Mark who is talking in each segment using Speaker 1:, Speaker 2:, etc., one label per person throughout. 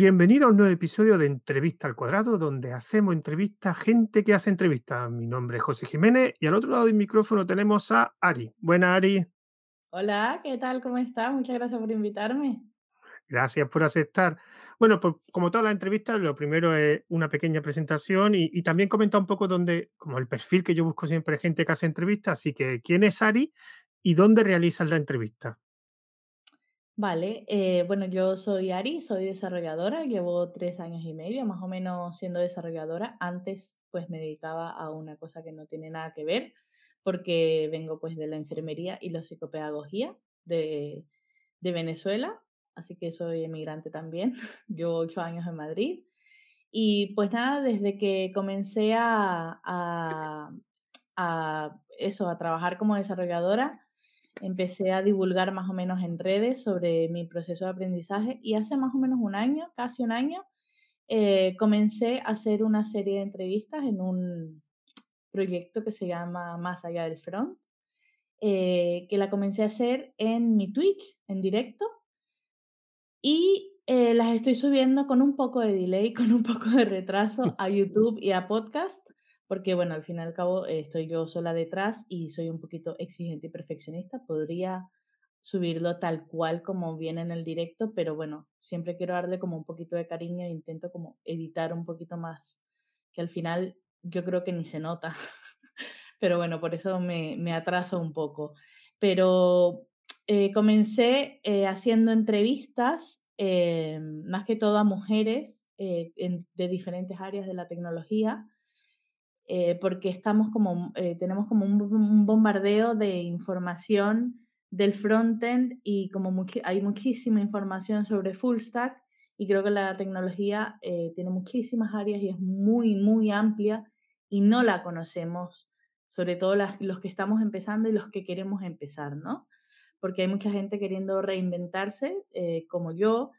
Speaker 1: Bienvenido a un nuevo episodio de Entrevista al Cuadrado, donde hacemos entrevistas a gente que hace entrevistas. Mi nombre es José Jiménez y al otro lado del micrófono tenemos a Ari. Buena, Ari.
Speaker 2: Hola, ¿qué tal? ¿Cómo estás? Muchas gracias por invitarme.
Speaker 1: Gracias por aceptar. Bueno, pues como todas las entrevistas, lo primero es una pequeña presentación y, y también comentar un poco dónde, como el perfil que yo busco siempre gente que hace entrevistas, así que quién es Ari y dónde realizas la entrevista.
Speaker 2: Vale, eh, bueno, yo soy Ari, soy desarrolladora, llevo tres años y medio más o menos siendo desarrolladora. Antes pues me dedicaba a una cosa que no tiene nada que ver, porque vengo pues de la enfermería y la psicopedagogía de, de Venezuela, así que soy emigrante también, llevo ocho años en Madrid. Y pues nada, desde que comencé a, a, a eso, a trabajar como desarrolladora, empecé a divulgar más o menos en redes sobre mi proceso de aprendizaje y hace más o menos un año, casi un año, eh, comencé a hacer una serie de entrevistas en un proyecto que se llama Más allá del front, eh, que la comencé a hacer en mi Twitch, en directo, y eh, las estoy subiendo con un poco de delay, con un poco de retraso a YouTube y a podcast porque bueno, al fin y al cabo eh, estoy yo sola detrás y soy un poquito exigente y perfeccionista. Podría subirlo tal cual como viene en el directo, pero bueno, siempre quiero darle como un poquito de cariño e intento como editar un poquito más, que al final yo creo que ni se nota. pero bueno, por eso me, me atraso un poco. Pero eh, comencé eh, haciendo entrevistas, eh, más que todo a mujeres de diferentes áreas de la tecnología eh, porque estamos como, eh, tenemos como un, un, bombardeo de información del frontend y como much hay muchísima información sobre full stack y creo que la tecnología eh, tiene muchísimas áreas y es muy, muy amplia y no la conocemos, sobre todo las, los que estamos empezando y los que queremos empezar, ¿no? Porque hay mucha gente queriendo reinventarse, eh, como yo,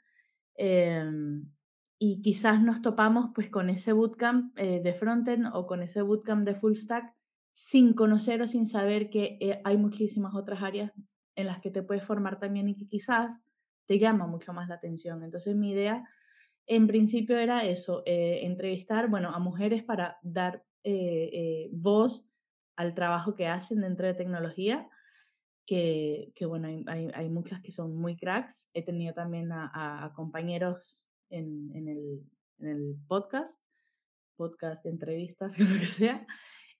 Speaker 2: em, y quizás nos topamos pues con ese bootcamp eh, de frontend o con ese bootcamp de full stack sin conocer o sin saber que eh, hay muchísimas otras áreas en las que te puedes formar también y que quizás te llama mucho más la atención. Entonces mi idea en principio era eso, eh, entrevistar, bueno, a mujeres para dar eh, eh, voz al trabajo que hacen dentro de tecnología, que, que bueno, hay, hay, muchas que son muy cracks. He tenido también a compañeros en, en, el, en el podcast, podcast, entrevistas, lo que sea.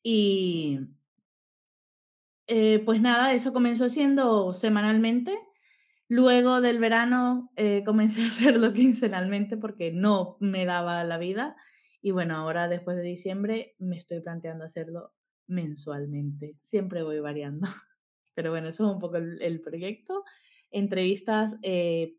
Speaker 2: Y eh, pues nada, eso comenzó siendo semanalmente. Luego del verano eh, comencé a hacerlo quincenalmente porque no me daba la vida. Y bueno, ahora después de diciembre me estoy planteando hacerlo mensualmente. Siempre voy variando. Pero bueno, eso es un poco el, proyecto. Entrevistas eh,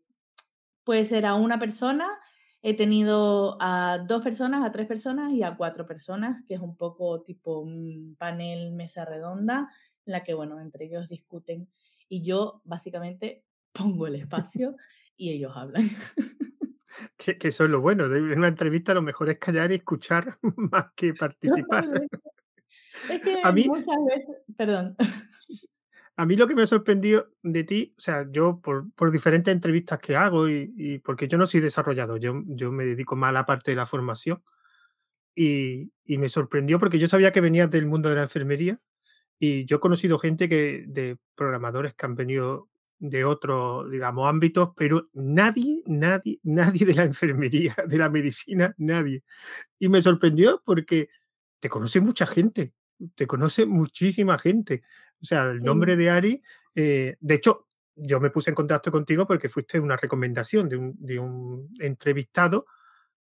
Speaker 2: puede ser a una persona. He tenido a dos personas, a tres personas y a cuatro personas, que es un poco tipo un panel mesa redonda, en la que, bueno, entre ellos discuten y yo básicamente pongo el espacio y ellos hablan.
Speaker 1: Que, que, eso es lo bueno. De una entrevista lo mejor es callar y escuchar más que participar.
Speaker 2: Es que a mí, muchas veces, perdón.
Speaker 1: A mí lo que me ha sorprendido de ti, o sea, yo por, por diferentes entrevistas que hago y, porque yo no soy desarrollador, yo, yo me dedico más a la parte de la formación y, y, me sorprendió porque yo sabía que venías del mundo de la enfermería y yo he conocido gente que de programadores que han venido de otros, digamos, ámbitos, pero nadie, nadie, nadie de la enfermería, de la medicina, nadie. Y me sorprendió porque te conoce mucha gente, te conoce muchísima gente. O sea, el
Speaker 2: Sí.
Speaker 1: nombre de Ari, eh, de hecho, yo me puse en contacto contigo porque fuiste una recomendación de un, de un entrevistado,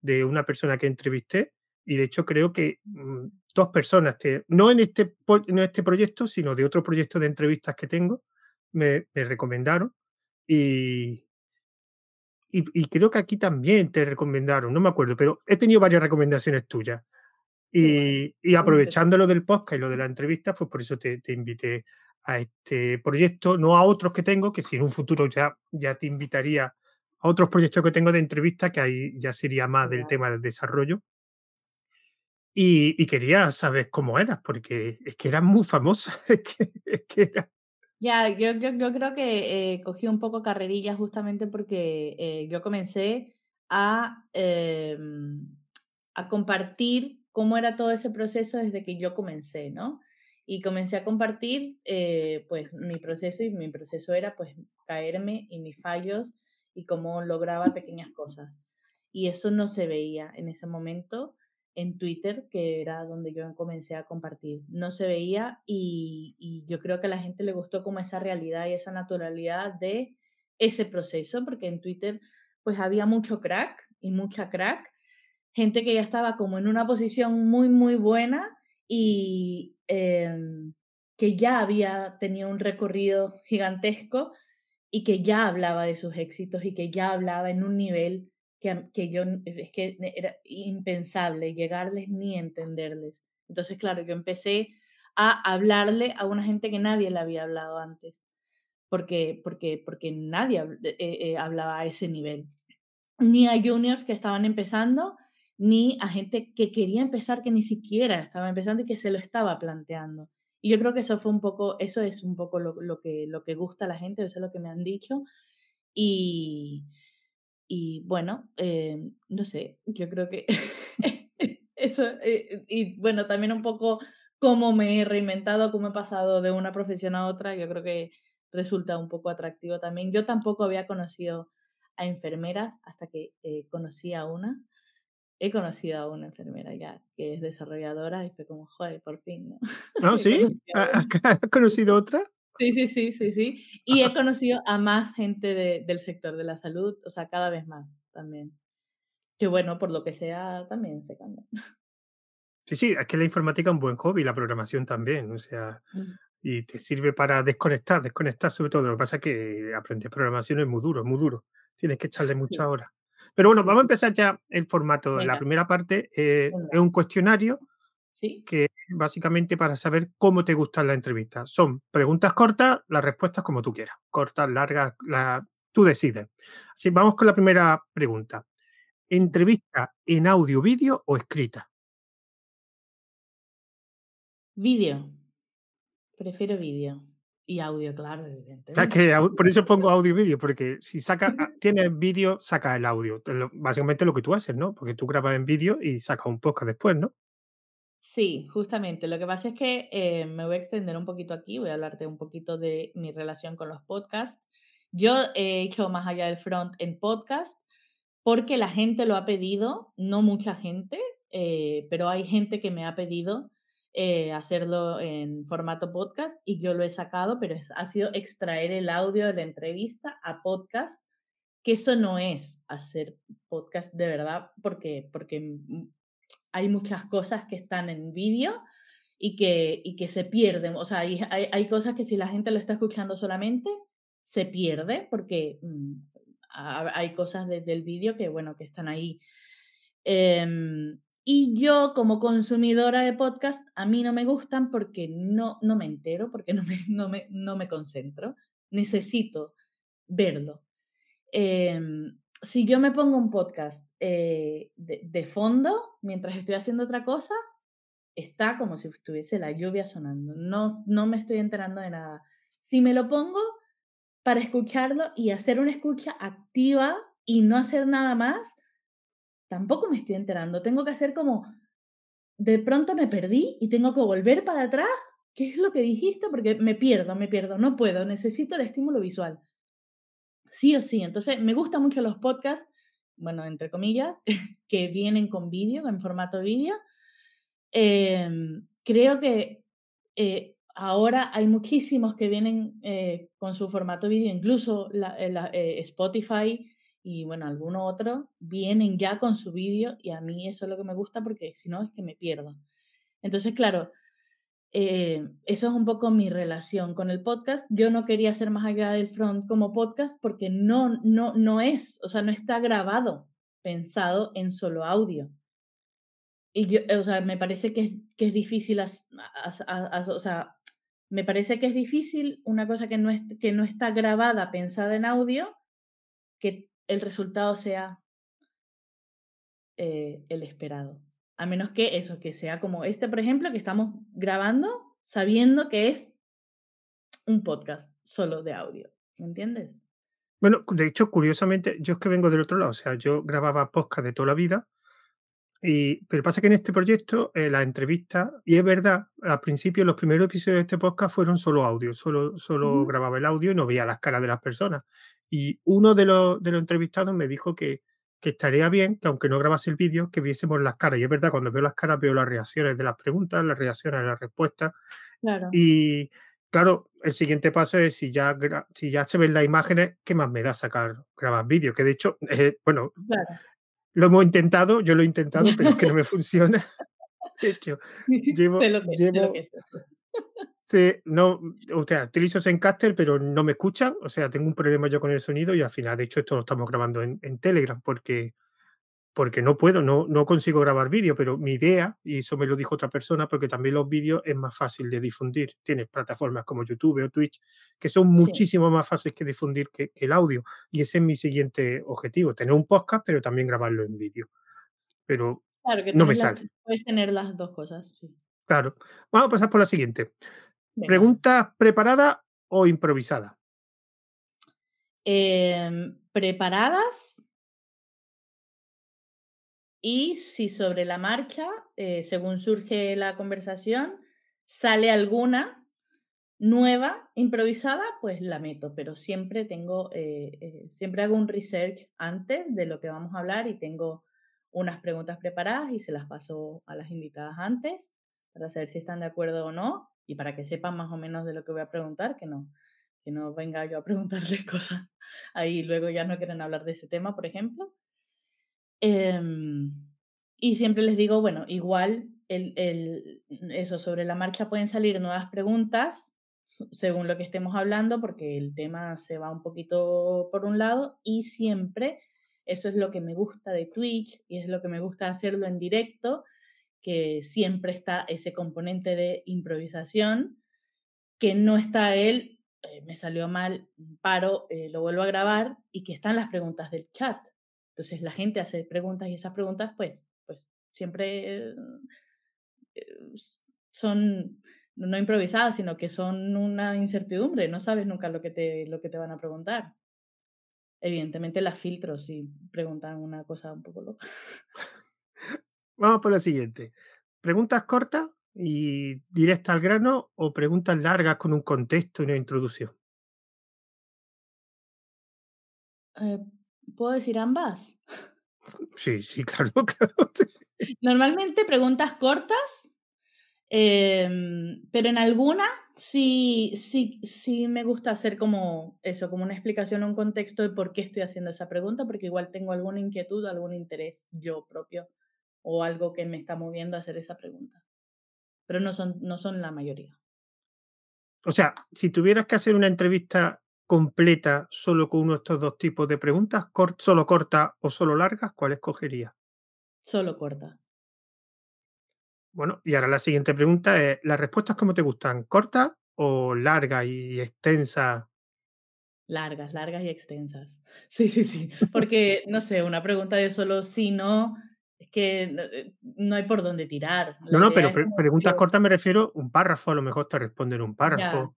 Speaker 1: de una persona que entrevisté, y de hecho creo que mmm, dos personas, no, en este, no en este proyecto, sino de otro proyecto de entrevistas que tengo, me, me recomendaron y, y, y, creo que aquí también te recomendaron, no me acuerdo, pero he tenido varias recomendaciones tuyas. Y, y aprovechando lo del podcast y lo de la entrevista, pues por eso te, te, invité a este proyecto, no a otros que tengo, que si en un futuro ya, ya te invitaría a otros proyectos que tengo de entrevista, que ahí ya sería más del tema del desarrollo. Y, y, quería saber cómo eras, porque es que eras muy famosa. Es que, es que era...
Speaker 2: Ya, yo, yo, yo, creo que eh, cogí un poco carrerilla justamente porque eh, yo comencé a, em, a compartir cómo era todo ese proceso desde que yo comencé, ¿no? Y comencé a compartir, eh, pues, mi proceso y mi proceso era, pues, caerme y mis fallos y cómo lograba pequeñas cosas. Y eso no se veía en ese momento en Twitter, que era donde yo comencé a compartir. No se veía y, y yo creo que a la gente le gustó como esa realidad y esa naturalidad de ese proceso, porque en Twitter pues había mucho crack y mucha crack, gente que ya estaba como en una posición muy, muy buena y em, que ya había tenido un recorrido gigantesco y que ya hablaba de sus éxitos y que ya hablaba en un nivel que, que yo, es que era impensable llegarles ni entenderles. Entonces, claro, yo empecé a hablarle a una gente que nadie le había hablado antes, porque, porque, porque nadie eh, eh, hablaba a ese nivel. Ni a juniors que estaban empezando, ni a gente que quería empezar, que ni siquiera estaba empezando y que se lo estaba planteando. Y yo creo que eso fue un poco, eso es un poco lo, lo que, lo que gusta a la gente, eso es lo que me han dicho. Y, y bueno, eh, no sé, yo creo que eso, eh, y bueno, también un poco cómo me he reinventado, cómo he pasado de una profesión a otra, yo creo que resulta un poco atractivo también. Yo tampoco había conocido a enfermeras hasta que eh, conocí a una. He conocido a una enfermera ya que es desarrolladora y fue como, joder, por fin, ¿no?
Speaker 1: ¿No? ¿Sí? ¿Has conocido otra?
Speaker 2: Sí, sí, sí, sí, sí. Y he conocido a más gente de, del sector de la salud, o sea, cada vez más también. Que bueno, por lo que sea, también se cambia.
Speaker 1: Sí, sí, es que la informática es un buen hobby, la programación también, o sea, y te sirve para desconectar, desconectar sobre todo. Lo que pasa es que aprender programación es muy duro, es muy duro. Tienes que echarle muchas horas. Pero bueno, vamos a empezar ya el formato. La primera parte eh, es un cuestionario que básicamente para saber cómo te gustan las entrevistas. Son preguntas cortas, las respuestas como tú quieras. Cortas, largas, la, tú decides. Así, vamos con la primera pregunta. ¿Entrevista en audio, vídeo o escrita?
Speaker 2: Vídeo. Prefiero vídeo. Y audio, claro, evidentemente.
Speaker 1: por eso pongo audio y vídeo, porque si saca, ah, tienes vídeo, saca el audio. Básicamente lo que tú haces, ¿no? Porque tú grabas en vídeo y sacas un podcast después, ¿no?
Speaker 2: Sí, justamente. Lo que pasa es que eh, me voy a extender un poquito aquí, voy a hablarte un poquito de mi relación con los podcasts. Yo he hecho más allá del front en podcast porque la gente lo ha pedido, no mucha gente, eh, pero hay gente que me ha pedido eh, hacerlo en formato podcast y yo lo he sacado, pero ha sido extraer el audio de la entrevista a podcast, que eso no es hacer podcast de verdad, porque, porque mm, hay muchas cosas que están en vídeo y que, y que se pierden. O sea, hay, hay, cosas que si la gente lo está escuchando solamente, se pierde porque mm, hay cosas desde el vídeo que, bueno, que están ahí. Em, y yo como consumidora de podcast, a mí no me gustan porque no, no me entero, porque no me, no me, no me concentro. Necesito verlo. Em, si yo me pongo un podcast eh, de, fondo mientras estoy haciendo otra cosa, está como si estuviese la lluvia sonando. No, no me estoy enterando de nada. Si me lo pongo para escucharlo y hacer una escucha activa y no hacer nada más, tampoco me estoy enterando. Tengo que hacer como, de pronto me perdí y tengo que volver para atrás. ¿Qué es lo que dijiste? Porque me pierdo, me pierdo, no puedo, necesito el estímulo visual. Sí o sí. Entonces, me gustan mucho los podcasts, bueno, entre comillas, que vienen con vídeo, en formato vídeo. Em, creo que eh, ahora hay muchísimos que vienen eh, con su formato vídeo, incluso eh, Spotify y bueno, alguno otro, vienen ya con su vídeo y a mí eso es lo que me gusta porque si no es que me pierdo. Entonces, claro, eh, eso es un poco mi relación con el podcast. Yo no quería hacer más allá del front como podcast porque no, no, no es, o sea, no está grabado, pensado en solo audio. Y yo, o sea, me parece que es, que es difícil, o sea, me parece que es difícil una cosa que no, es, que no está grabada, pensada en audio, que el resultado sea eh, el esperado. A menos que eso, que sea como este, por ejemplo, que estamos grabando sabiendo que es un podcast solo de audio. ¿Me entiendes?
Speaker 1: Bueno, de hecho, curiosamente, yo es que vengo del otro lado, o sea, yo grababa podcast de toda la vida, y, pero pasa que en este proyecto, eh, la entrevista, y es verdad, al principio los primeros episodios de este podcast fueron solo audio, solo, solo grababa el audio y no veía las caras de las personas. Y uno de los, de los entrevistados me dijo que, que estaría bien que aunque no grabase el vídeo, que viésemos las caras. Y es verdad, cuando veo las caras veo las reacciones de las preguntas, las reacciones a las respuestas.
Speaker 2: Claro,
Speaker 1: Y claro, el siguiente paso es si ya, si ya se ven las imágenes, ¿qué más me da sacar, grabar vídeo? Que de hecho, eh, bueno,
Speaker 2: claro.
Speaker 1: lo hemos intentado, yo lo he intentado, pero es que no me funciona. De hecho, llevo,
Speaker 2: lo que
Speaker 1: llevo,
Speaker 2: es eso.
Speaker 1: sí, no, o sea, utilizo Zencaster, pero no me escuchan. O sea, tengo un problema yo con el sonido y al final, de hecho, esto lo estamos grabando en, en Telegram porque porque no puedo, no, no consigo grabar vídeo, pero mi idea, y eso me lo dijo otra persona, porque también los vídeos es más fácil de difundir. Tienes plataformas como YouTube o Twitch, que son
Speaker 2: Sí,
Speaker 1: muchísimo más fáciles que difundir que, que el audio. Y ese es mi siguiente objetivo, tener un podcast, pero también grabarlo en vídeo. Pero
Speaker 2: claro que
Speaker 1: no me
Speaker 2: las
Speaker 1: sale.
Speaker 2: puedes tener las 2 cosas, sí.
Speaker 1: Claro. Vamos a pasar por la siguiente. ¿Preguntas preparadas o improvisadas?
Speaker 2: Em, preparadas y si sobre la marcha, eh, según surge la conversación, sale alguna nueva, improvisada, pues la meto, pero siempre tengo, eh, eh, siempre hago un research antes de lo que vamos a hablar y tengo unas preguntas preparadas y se las paso a las invitadas antes para saber si están de acuerdo o no y para que sepan más o menos de lo que voy a preguntar, que no, que no venga yo a preguntarles cosas ahí luego ya no quieren hablar de ese tema, por ejemplo. Em, y siempre les digo, bueno, igual el, el- eso, sobre la marcha pueden salir nuevas preguntas según lo que estemos hablando, porque el tema se va un poquito por un lado y siempre, eso es lo que me gusta de Twitch y es lo que me gusta hacerlo en directo, que siempre está ese componente de improvisación, que no está él, eh, me salió mal, paro, eh, lo vuelvo a grabar y que están las preguntas del chat. Entonces la gente hace preguntas y esas preguntas, pues, pues siempre eh, son no improvisadas, sino que son una incertidumbre. No sabes nunca lo que te, lo que te van a preguntar. Evidentemente las filtro si preguntan una cosa un poco loca.
Speaker 1: Vamos por la siguiente. ¿Preguntas cortas y directas al grano o preguntas largas con un contexto y una introducción?
Speaker 2: Eh, ¿Puedo decir ambas?
Speaker 1: Sí, sí, claro, claro. sí, sí.
Speaker 2: Normalmente preguntas cortas Em, pero en alguna sí, sí, sí me gusta hacer como eso, como una explicación, un contexto de por qué estoy haciendo esa pregunta, porque igual tengo alguna inquietud, algún interés yo propio o algo que me está moviendo a hacer esa pregunta. Pero no son, no son la mayoría.
Speaker 1: O sea, si tuvieras que hacer una entrevista completa solo con uno de estos dos tipos de preguntas, cor- solo cortas o solo largas, ¿cuál escogerías?
Speaker 2: Solo corta.
Speaker 1: Bueno, y ahora la siguiente pregunta es, ¿las respuestas cómo te gustan? ¿Cortas o largas y extensas?
Speaker 2: Largas, largas y extensas. Sí, sí, sí. Porque, no sé, una pregunta de solo sí, no, es que no, eh, no hay por dónde tirar.
Speaker 1: No, no, pero pre- preguntas cortas me refiero un párrafo, a lo mejor te responden un párrafo.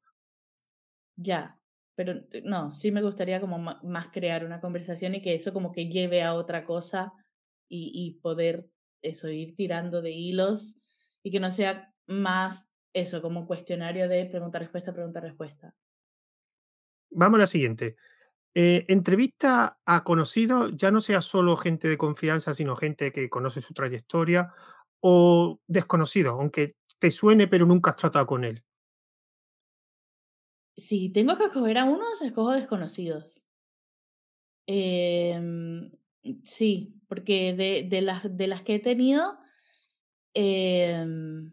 Speaker 2: Ya, pero eh, no, sí me gustaría como más crear una conversación y que eso como que lleve a otra cosa y, y poder eso, ir tirando de hilos y que no sea más eso, como un cuestionario de pregunta-respuesta, pregunta-respuesta.
Speaker 1: Vamos a la siguiente. Eh, entrevista a conocidos, ya no sea solo gente de confianza, sino gente que conoce su trayectoria o desconocido, aunque te suene pero nunca has tratado con él.
Speaker 2: Si tengo que escoger a unos, escojo desconocidos. Em, sí, porque de, de las, de las que he tenido, em,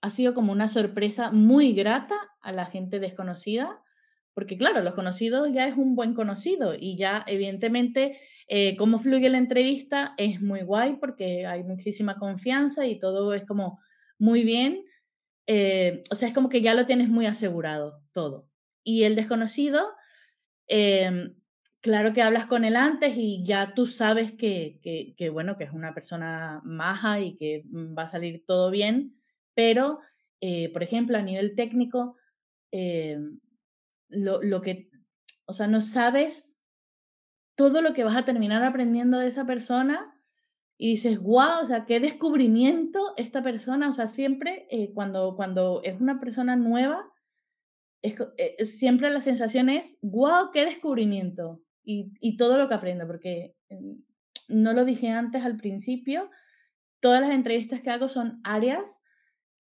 Speaker 2: ha sido como una sorpresa muy grata a la gente desconocida, porque claro, los conocidos ya es un buen conocido y ya evidentemente eh, cómo fluye la entrevista es muy guay porque hay muchísima confianza y todo es como muy bien. eh, o sea, es como que ya lo tienes muy asegurado todo. Y el desconocido, em, claro que hablas con él antes y ya tú sabes que, que, bueno, que es una persona maja y que mm, va a salir todo bien, pero, eh, por ejemplo, a nivel técnico, em, lo, lo que O sea, no sabes todo lo que vas a terminar aprendiendo de esa persona y dices, wow, o sea, qué descubrimiento esta persona, o sea, siempre eh, cuando, cuando es una persona nueva, es, eh, siempre la sensación es, wow, qué descubrimiento y, y todo lo que aprendo, porque mm, no lo dije antes al principio, todas las entrevistas que hago son áreas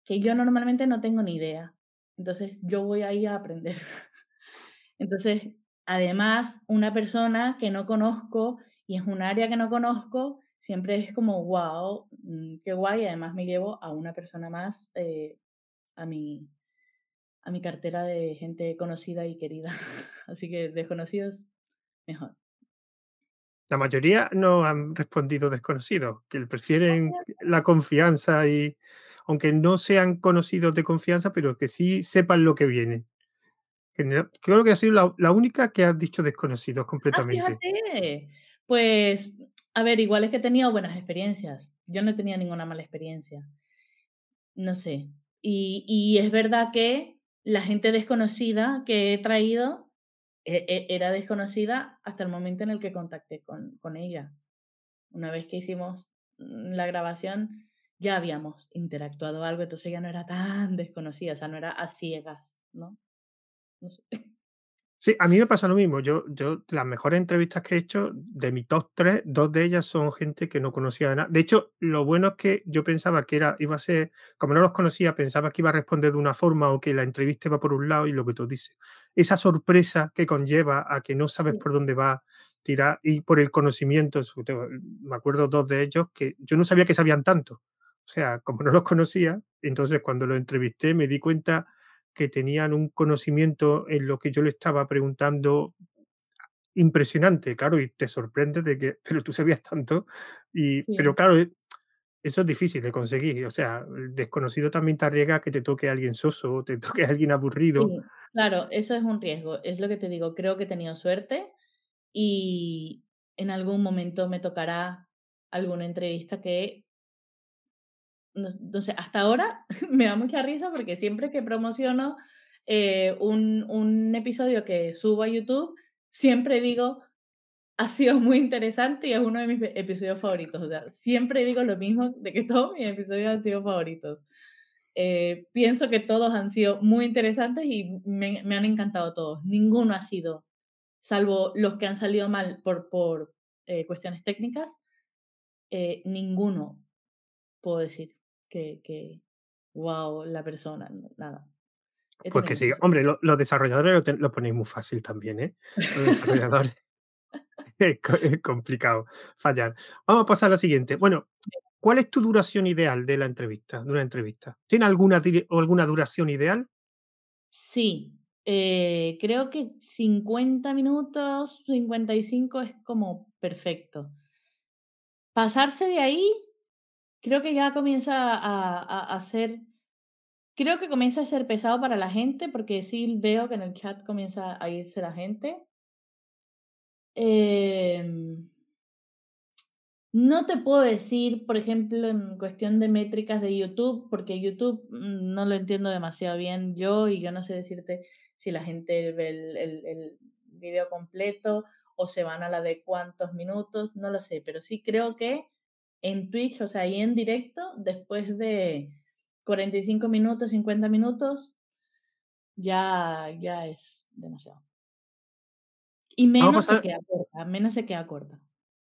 Speaker 2: que yo normalmente no tengo ni idea. Entonces, yo voy ahí a aprender. Entonces, además, una persona que no conozco y es un área que no conozco, siempre es como, wow, mm, qué guay. Además, me llevo a una persona más eh, a, mi, a mi cartera de gente conocida y querida. Así que desconocidos, mejor.
Speaker 1: La mayoría no han respondido desconocidos, que prefieren la confianza y, aunque no sean conocidos de confianza, pero que sí sepan lo que viene. Creo que ha sido la, única que has dicho desconocidos
Speaker 2: Ah,
Speaker 1: completamente.
Speaker 2: fíjate. Pues, a ver, igual es que he tenido buenas experiencias. Yo no he tenido ninguna mala experiencia. No sé. Y, y es verdad que la gente desconocida que he traído e, e, era desconocida hasta el momento en el que contacté con, con ella. Una vez que hicimos mm, la grabación, ya habíamos interactuado algo, entonces ya no era tan desconocida, o sea, no era a ciegas, ¿no? No sé.
Speaker 1: Sí, a mí me pasa lo mismo. Yo, yo, las mejores entrevistas que he hecho, de mi top 3, dos de ellas son gente que no conocía nada. De hecho, lo bueno es que yo pensaba que era, iba a ser, como no los conocía, pensaba que iba a responder de una forma o que la entrevista iba por un lado y lo que tú dices. Esa sorpresa que conlleva a que no sabes por dónde va a tirar y por el conocimiento. Me acuerdo dos de ellos que yo no sabía que sabían tanto. O sea, como no los conocía, entonces cuando los entrevisté me di cuenta que tenían un conocimiento en lo que yo le estaba preguntando impresionante, claro, y te sorprende de que, pero tú sabías tanto, y, pero
Speaker 2: Sí.
Speaker 1: claro, e, eso es difícil de conseguir, o sea, el desconocido también te arriesga a que te toque alguien soso, te toque alguien aburrido.
Speaker 2: Sí, claro, eso es un riesgo, es lo que te digo, creo que he tenido suerte y en algún momento me tocará alguna entrevista que no, sé, hasta ahora me da mucha risa porque siempre que promociono eh, un, un episodio que subo a YouTube, siempre digo, ha sido muy interesante y es uno de mis episodios favoritos. O sea, siempre digo lo mismo de que todos mis episodios han sido favoritos. Eh, pienso que todos han sido muy interesantes y me, han encantado todos. Ninguno ha sido, salvo los que han salido mal por, por eh, cuestiones técnicas, ninguno puedo decir que, que, wow, la persona, nada. He
Speaker 1: Pues que sí, hombre, lo, los desarrolladores lo, ponéis muy fácil también, ¿eh? Los desarrolladores. es, es complicado fallar. Vamos a pasar a la siguiente. Bueno, ¿cuál es tu duración ideal de la entrevista, de una entrevista? ¿Tiene alguna, alguna duración ideal?
Speaker 2: Sí, eh, creo que 50 minutos, 55 es como perfecto. Pasarse de ahí, creo que ya comienza a, a, a ser, creo que comienza a ser pesado para la gente, porque sí veo que en el chat comienza a irse la gente. Eh, no te puedo decir, por ejemplo, en cuestión de métricas de YouTube, porque YouTube mm, no lo entiendo demasiado bien yo y yo no sé decirte si la gente ve el, el, el video completo o se van a la de cuántos minutos, no lo sé, pero sí creo que en Twitch, o sea, ahí en directo, después de 45 minutos, 50 minutos, ya, ya es demasiado. Y menos se queda corta, menos se queda corta.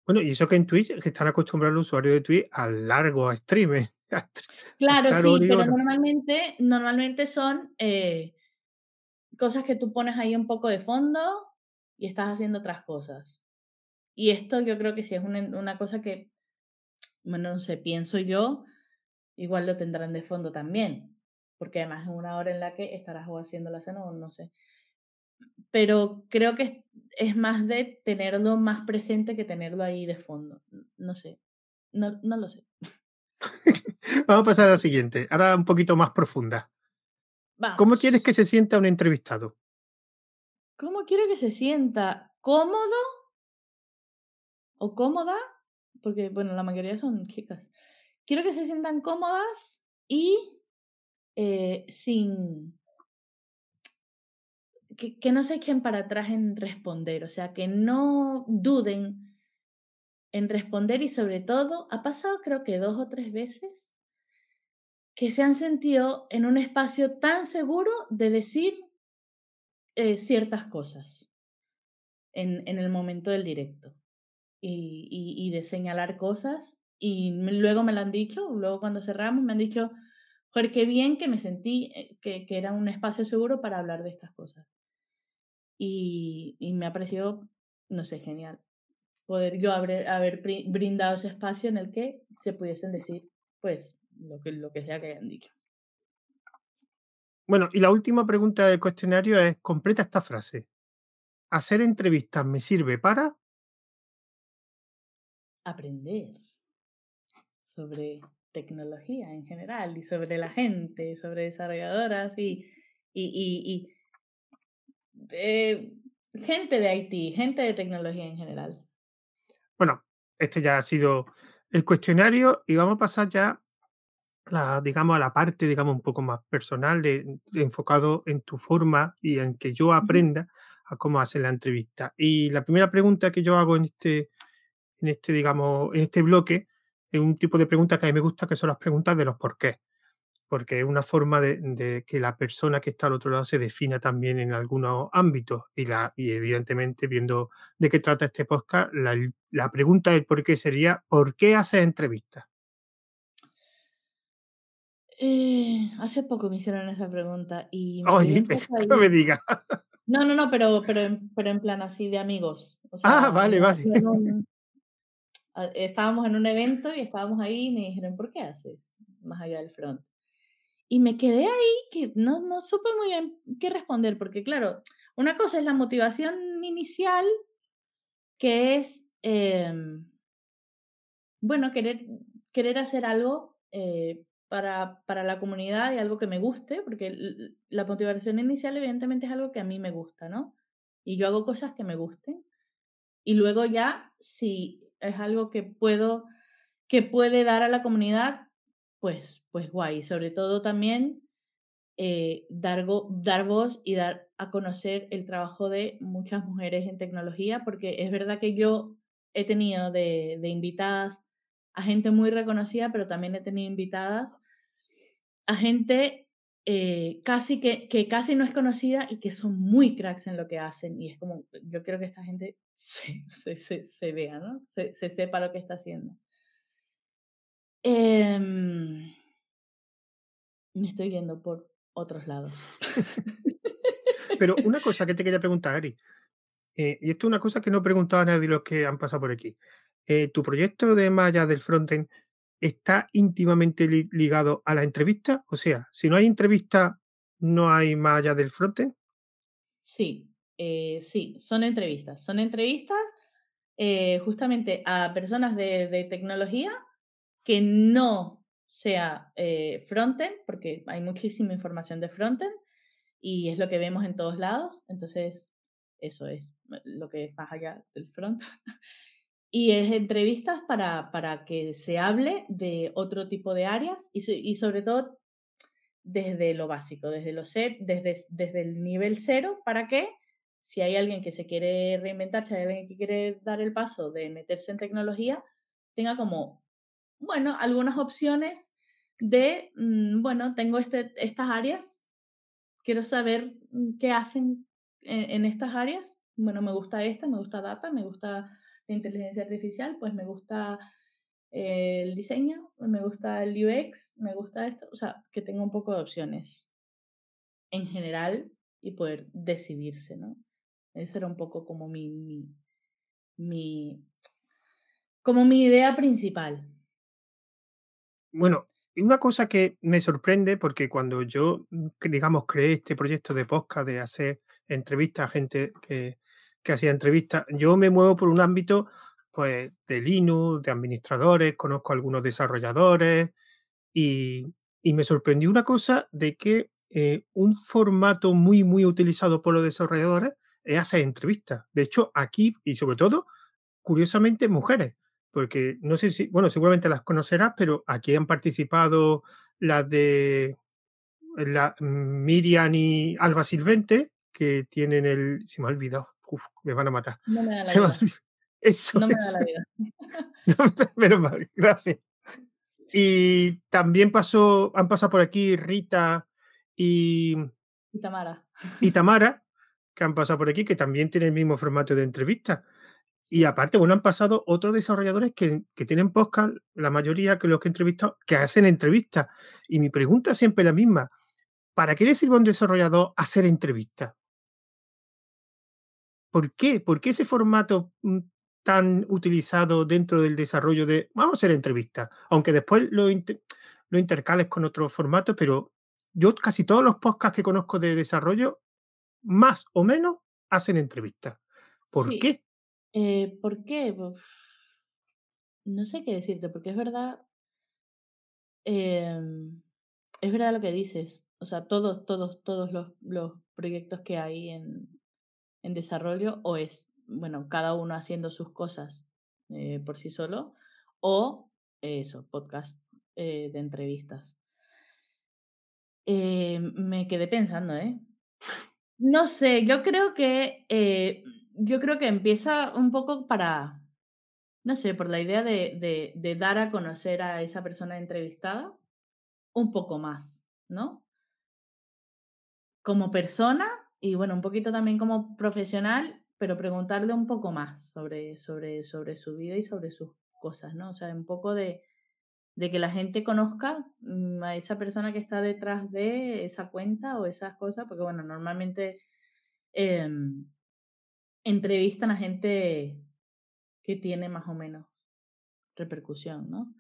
Speaker 1: Bueno, y eso que en Twitch que están acostumbrados los usuarios de Twitch a largo, a streams.
Speaker 2: Claro, sí, pero normalmente, normalmente son eh, cosas que tú pones ahí un poco de fondo y estás haciendo otras cosas. Y esto yo creo que sí es una, una cosa que, bueno, no sé, pienso yo, igual lo tendrán de fondo también, porque además es una hora en la que estarás o haciendo la cena o no sé. Pero creo que es más de tenerlo más presente que tenerlo ahí de fondo. No sé, no, no lo sé.
Speaker 1: Vamos a pasar a la siguiente, ahora un poquito más profunda.
Speaker 2: Vamos.
Speaker 1: ¿Cómo quieres que se sienta un entrevistado?
Speaker 2: ¿Cómo quiero que se sienta? ¿Cómodo? ¿O cómoda? Porque, bueno, la mayoría son chicas. Quiero que se sientan cómodas y eh, sin... que, no se echen para atrás en responder, o sea, que no duden en responder y sobre todo, ha pasado creo que dos o tres veces que se han sentido en un espacio tan seguro de decir eh, ciertas cosas en, el momento del directo y, de señalar cosas y luego me lo han dicho, luego cuando cerramos me han dicho, joder, qué bien que me sentí eh, que, que era un espacio seguro para hablar de estas cosas y, me ha parecido, no sé, genial poder yo haber, haber brindado ese espacio en el que se pudiesen decir, pues, lo que, lo que sea que hayan dicho.
Speaker 1: Bueno, y la última pregunta del cuestionario es, completa esta frase. ¿Hacer entrevistas me sirve para?
Speaker 2: Aprender sobre tecnología en general y sobre la gente, sobre desarrolladoras y, y gente de Haití, gente de tecnología en general.
Speaker 1: Bueno, este ya ha sido el cuestionario y vamos a pasar ya la, digamos, a la parte, digamos, un poco más personal, de, enfocado en tu forma y en que yo aprenda a cómo hacer la entrevista. Y la primera pregunta que yo hago en este, en este, digamos, en este bloque es un tipo de pregunta que a mí me gusta, que son las preguntas de los por qué porque es una forma de, que la persona que está al otro lado se defina también en algunos ámbitos. Y, la, y evidentemente, viendo de qué trata este podcast, la, pregunta del por qué sería, ¿por qué haces entrevistas?
Speaker 2: Eh, hace poco me hicieron esa pregunta y...
Speaker 1: Oye, no me diga.
Speaker 2: No, no, no, pero, pero, en, pero en plan así de amigos.
Speaker 1: ah, vale, vale.
Speaker 2: Estábamos en un evento y estábamos ahí y me dijeron, ¿por qué haces? Más allá del front. Y me quedé ahí que no, no supe muy bien qué responder, porque claro, una cosa es la motivación inicial, que es, em, bueno, querer, querer hacer algo eh, para, para, la comunidad y algo que me guste, porque la motivación inicial evidentemente es algo que a mí me gusta, ¿no? Y yo hago cosas que me gusten. Y luego ya, si es algo que puedo, que puede dar a la comunidad, pues, pues guay. Sobre todo también eh, dar, dar voz y dar a conocer el trabajo de muchas mujeres en tecnología, porque es verdad que yo he tenido de, invitadas a gente muy reconocida, pero también he tenido invitadas a gente eh, casi que, que, casi no es conocida y que son muy cracks en lo que hacen. Y es como, yo creo que esta gente se, se, se, vea, ¿no? Se, se, sepa lo que está haciendo. Em, me estoy yendo por otros lados.
Speaker 1: Pero una cosa que te quería preguntar, Ari, eh, y esto es una cosa que no he preguntado a nadie de los que han pasado por aquí. Eh, ¿Tu proyecto de malla del frontend está íntimamente ligado a la entrevista? O sea, si no hay entrevista, ¿no hay malla del frontend?
Speaker 2: Sí, eh, sí, son entrevistas. Son entrevistas justamente a personas de tecnología que no sea eh, frontend, porque hay muchísima información de frontend y es lo que vemos en todos lados. Entonces, eso es lo que es más allá del front. y es entrevistas para, para que se hable de otro tipo de áreas y, y sobre todo desde lo básico, desde, lo desde, desde el nivel cero, para que si hay alguien que se quiere reinventar, si hay alguien que quiere dar el paso de meterse en tecnología, tenga como bueno, algunas opciones de, mm, bueno, tengo este, estas áreas, quiero saber mm, qué hacen en, estas áreas. Bueno, me gusta esta, me gusta data, me gusta la inteligencia artificial, pues me gusta el diseño, me gusta el UX, me gusta esto, o sea, que tenga un poco de opciones en general y poder decidirse, ¿no? Esa era un poco como mi, mi, mi como mi idea principal.
Speaker 1: Bueno, una cosa que me sorprende, porque cuando yo, digamos, creé este proyecto de podcast de hacer entrevistas a gente que, que hacía entrevistas, yo me muevo por un ámbito pues de Linux, de administradores, conozco a algunos desarrolladores y, y me sorprendió una cosa de que eh, un formato muy, muy utilizado por los desarrolladores es hacer entrevistas. De hecho, aquí y sobre todo, curiosamente, mujeres porque no sé si, bueno, seguramente las conocerás, pero aquí han participado las de la, Miriam y Alba Silvente, que tienen el. Se me ha olvidado. Uf, me van a matar.
Speaker 2: No me da la vida.
Speaker 1: Eso,
Speaker 2: No me da la vida.
Speaker 1: Menos mal, gracias. Y también pasó, han pasado por aquí Rita y,
Speaker 2: Y Tamara.
Speaker 1: y Tamara, que han pasado por aquí, que también tienen el mismo formato de entrevista. Y aparte, bueno, han pasado otros desarrolladores que, que tienen podcast, la mayoría que los que he entrevistado, que hacen entrevistas. Y mi pregunta es siempre la misma. ¿Para qué le sirve a un desarrollador hacer entrevistas? ¿Por qué? ¿Por qué ese formato mm, tan utilizado dentro del desarrollo de vamos a hacer entrevistas? Aunque después lo, inter- lo intercales con otros formatos, pero yo casi todos los podcasts que conozco de desarrollo, más o menos, hacen entrevistas. ¿Por
Speaker 2: Sí.
Speaker 1: qué?
Speaker 2: Eh, ¿Por qué? No sé qué decirte, porque es verdad. em, es verdad lo que dices. O sea, todos, todos, todos los, los proyectos que hay en, en desarrollo, o es, bueno, cada uno haciendo sus cosas eh, por sí solo, o eso, podcast eh, de entrevistas. Eh, me quedé pensando, ¿eh? No sé, yo creo que eh, yo creo que empieza un poco para, no sé, por la idea de, de, de dar a conocer a esa persona entrevistada un poco más, ¿no? Como persona y bueno, un poquito también como profesional, pero preguntarle un poco más sobre, sobre, sobre su vida y sobre sus cosas, ¿no? O sea, un poco de, de que la gente conozca mm, a esa persona que está detrás de esa cuenta o esas cosas, porque bueno, normalmente em, entrevistan a gente que tiene más o menos repercusión, ¿no?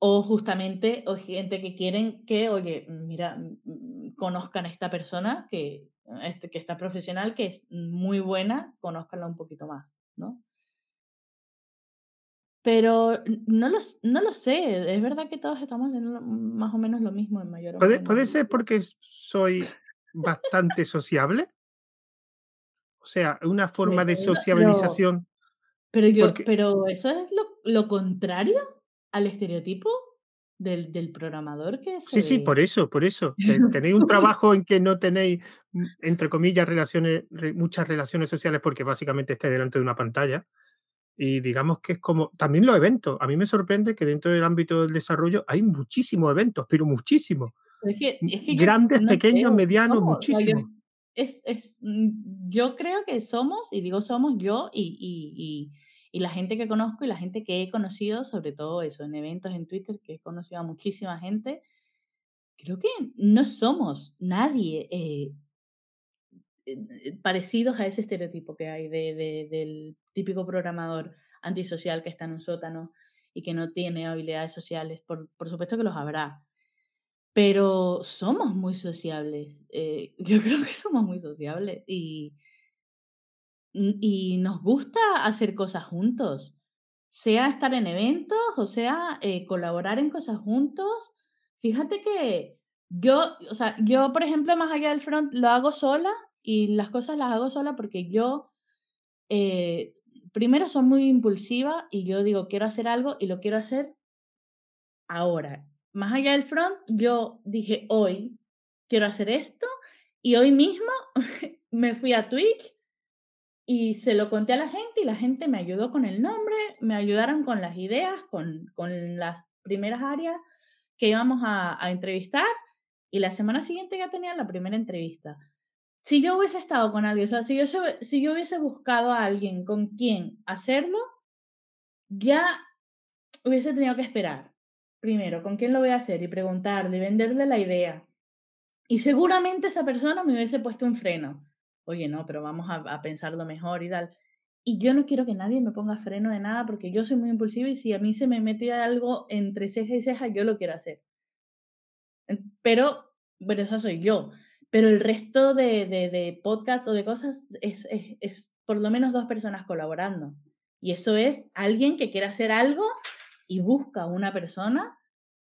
Speaker 2: O justamente, o gente que quieren que, oye, mira, mm, mm, conozcan a esta persona, que, este, que está profesional, que es muy buena, conózcanla un poquito más, ¿no? Pero no lo, no lo sé, es verdad que todos estamos haciendo más o menos lo mismo en mayor o
Speaker 1: ¿Puede,
Speaker 2: menor
Speaker 1: puede ser porque soy bastante sociable? O sea, una forma de
Speaker 2: Pero, pero,
Speaker 1: sociabilización.
Speaker 2: pero yo,
Speaker 1: Porque,
Speaker 2: pero eso es lo, lo contrario al estereotipo del, del programador que se
Speaker 1: sí, sí,
Speaker 2: ve.
Speaker 1: por eso, por eso. Tenéis un trabajo en que no tenéis, mm, entre comillas, relaciones, re- muchas relaciones sociales porque básicamente estáis delante de una pantalla. Y digamos que es como, también los eventos. A mí me sorprende que dentro del ámbito del desarrollo hay muchísimos eventos, pero muchísimos.
Speaker 2: Pero es que,
Speaker 1: M-
Speaker 2: es que yo,
Speaker 1: Grandes,
Speaker 2: no
Speaker 1: pequeños, medianos,
Speaker 2: o sea, yo,
Speaker 1: muchísimos.
Speaker 2: es, es, mm, yo creo que somos, y digo somos yo y, y, y, y la gente que conozco y la gente que he conocido, sobre todo eso, en eventos en Twitter, que he conocido a muchísima gente, creo que no somos nadie eh, parecidos a ese estereotipo que hay de, de- del típico programador antisocial que está en un sótano y que no tiene habilidades sociales. Por, por supuesto que los habrá, pero somos muy sociables. eh, yo creo que somos muy sociables y, y nos gusta hacer cosas juntos, sea estar en eventos o sea eh, colaborar en cosas juntos. Fíjate que yo, o sea, yo, por ejemplo, más allá del front, lo hago sola y las cosas las hago sola porque yo, eh, primero, soy muy impulsiva y yo digo, quiero hacer algo y lo quiero hacer ahora. Más allá del front, yo dije, hoy quiero hacer esto y hoy mismo me fui a Twitch y se lo conté a la gente y la gente me ayudó con el nombre, me ayudaron con las ideas, con, con las primeras áreas que íbamos a, a entrevistar y la semana siguiente ya tenía la primera entrevista. Si yo hubiese estado con alguien, o sea, si yo, si yo hubiese buscado a alguien con quien hacerlo, ya hubiese tenido que esperar. Primero, ¿con quién lo voy a hacer? Y preguntarle, venderle la idea. Y seguramente esa persona me hubiese puesto un freno. Oye, no, pero vamos a, a pensarlo mejor y tal. Y yo no quiero que nadie me ponga freno de nada porque yo soy muy impulsiva y si a mí se me mete algo entre ceja y ceja, yo lo quiero hacer. Pero, pero esa soy yo. Pero el resto de, de, de podcast o de cosas es, es, es por lo menos dos personas colaborando. Y eso es alguien que quiere hacer algo y busca una persona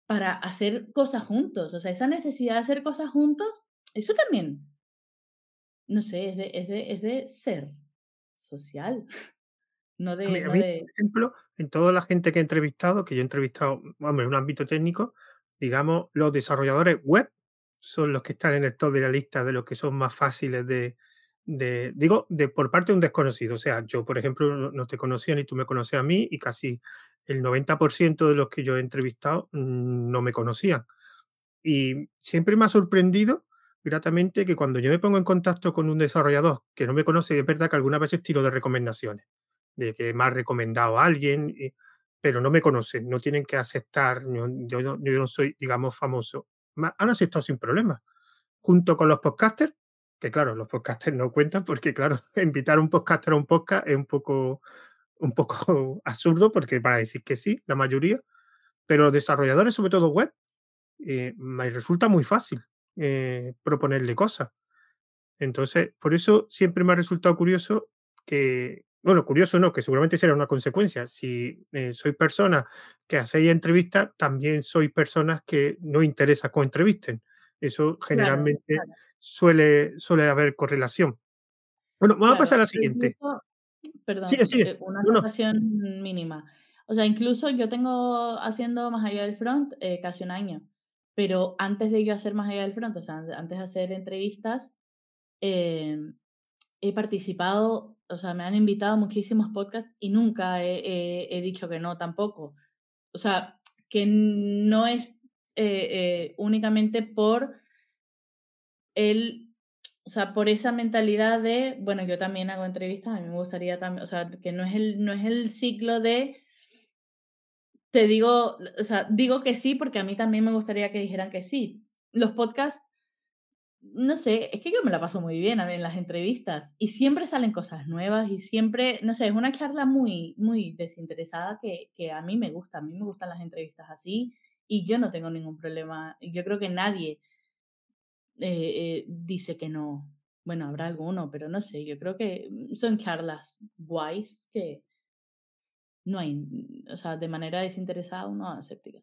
Speaker 2: para hacer cosas juntos. O sea, esa necesidad de hacer cosas juntos, eso también, no sé, es de, es de, es de ser social, no
Speaker 1: a mí,
Speaker 2: de, no
Speaker 1: por ejemplo, en toda la gente que he entrevistado, que yo he entrevistado, hombre, en un ámbito técnico, digamos, los desarrolladores web son los que están en el top de la lista de los que son más fáciles de, digo, de por parte de un desconocido. O sea, yo, por ejemplo, no, te conocía ni tú me conocías a mí y casi el 90% de los que yo he entrevistado mm, no me conocían. Y siempre me ha sorprendido gratamente que cuando yo me pongo en contacto con un desarrollador que no me conoce, es verdad que algunas veces tiro de recomendaciones, de que me ha recomendado a alguien, pero no me conocen, no tienen que aceptar, yo, yo, no soy, digamos, famoso. Han aceptado sin problema. Junto con los podcasters, que claro, los podcasters no cuentan porque, claro, invitar a un podcaster a un podcast es un poco, un poco absurdo porque para decir que sí, la mayoría, pero los desarrolladores, sobre todo web, eh, me resulta muy fácil eh, proponerle cosas. Entonces, por eso siempre me ha resultado curioso que, bueno, curioso no, que seguramente será una consecuencia. Si eh, soy persona que hacéis entrevistas, también soy personas que no interesa que entrevisten. Eso generalmente Suele, suele haber correlación. Bueno, vamos a pasar a la siguiente.
Speaker 2: perdón, eh, una correlación mínima. O sea, incluso yo tengo haciendo más allá del front casi un año. Pero antes de yo hacer más allá del front, o sea, antes de hacer entrevistas, em, he participado, o sea, me han invitado a muchísimos podcasts y nunca he, dicho que no tampoco. O sea, que no es eh, eh, únicamente por el, o sea, por esa mentalidad de, bueno, yo también hago entrevistas, a mí me gustaría también, o sea, que no es el, no es el ciclo de te digo, o sea, digo que sí porque a mí también me gustaría que dijeran que sí. Los podcasts, no sé, es que yo me la paso muy bien en las entrevistas y siempre salen cosas nuevas y siempre, no sé, es una charla muy, muy desinteresada que, que a mí me gusta, a mí me gustan las entrevistas así y yo no tengo ningún problema. Yo creo que nadie eh, eh, dice que no. Bueno, habrá alguno, pero no sé, yo creo que son charlas guays que, no hay, o sea, de manera desinteresada uno aséptica.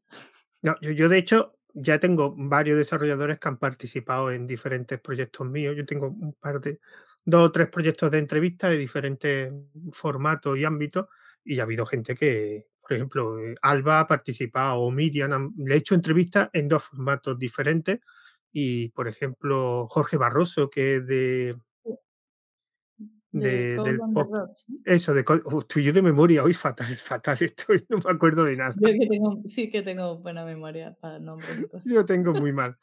Speaker 1: No, yo, yo de hecho ya tengo varios desarrolladores que han participado en diferentes proyectos míos. Yo tengo un par de, dos o tres proyectos de entrevista de diferentes formatos y ámbitos y ha habido gente que, por ejemplo, eh, Alba ha participado o Miriam, le he hecho entrevistas en dos formatos diferentes y, por ejemplo, Jorge Barroso, que es de,
Speaker 2: de, del
Speaker 1: Eso, de estoy yo de memoria hoy fatal, fatal, estoy, no me acuerdo de nada.
Speaker 2: Yo que tengo, sí que tengo buena memoria para nombres
Speaker 1: Yo tengo muy mal.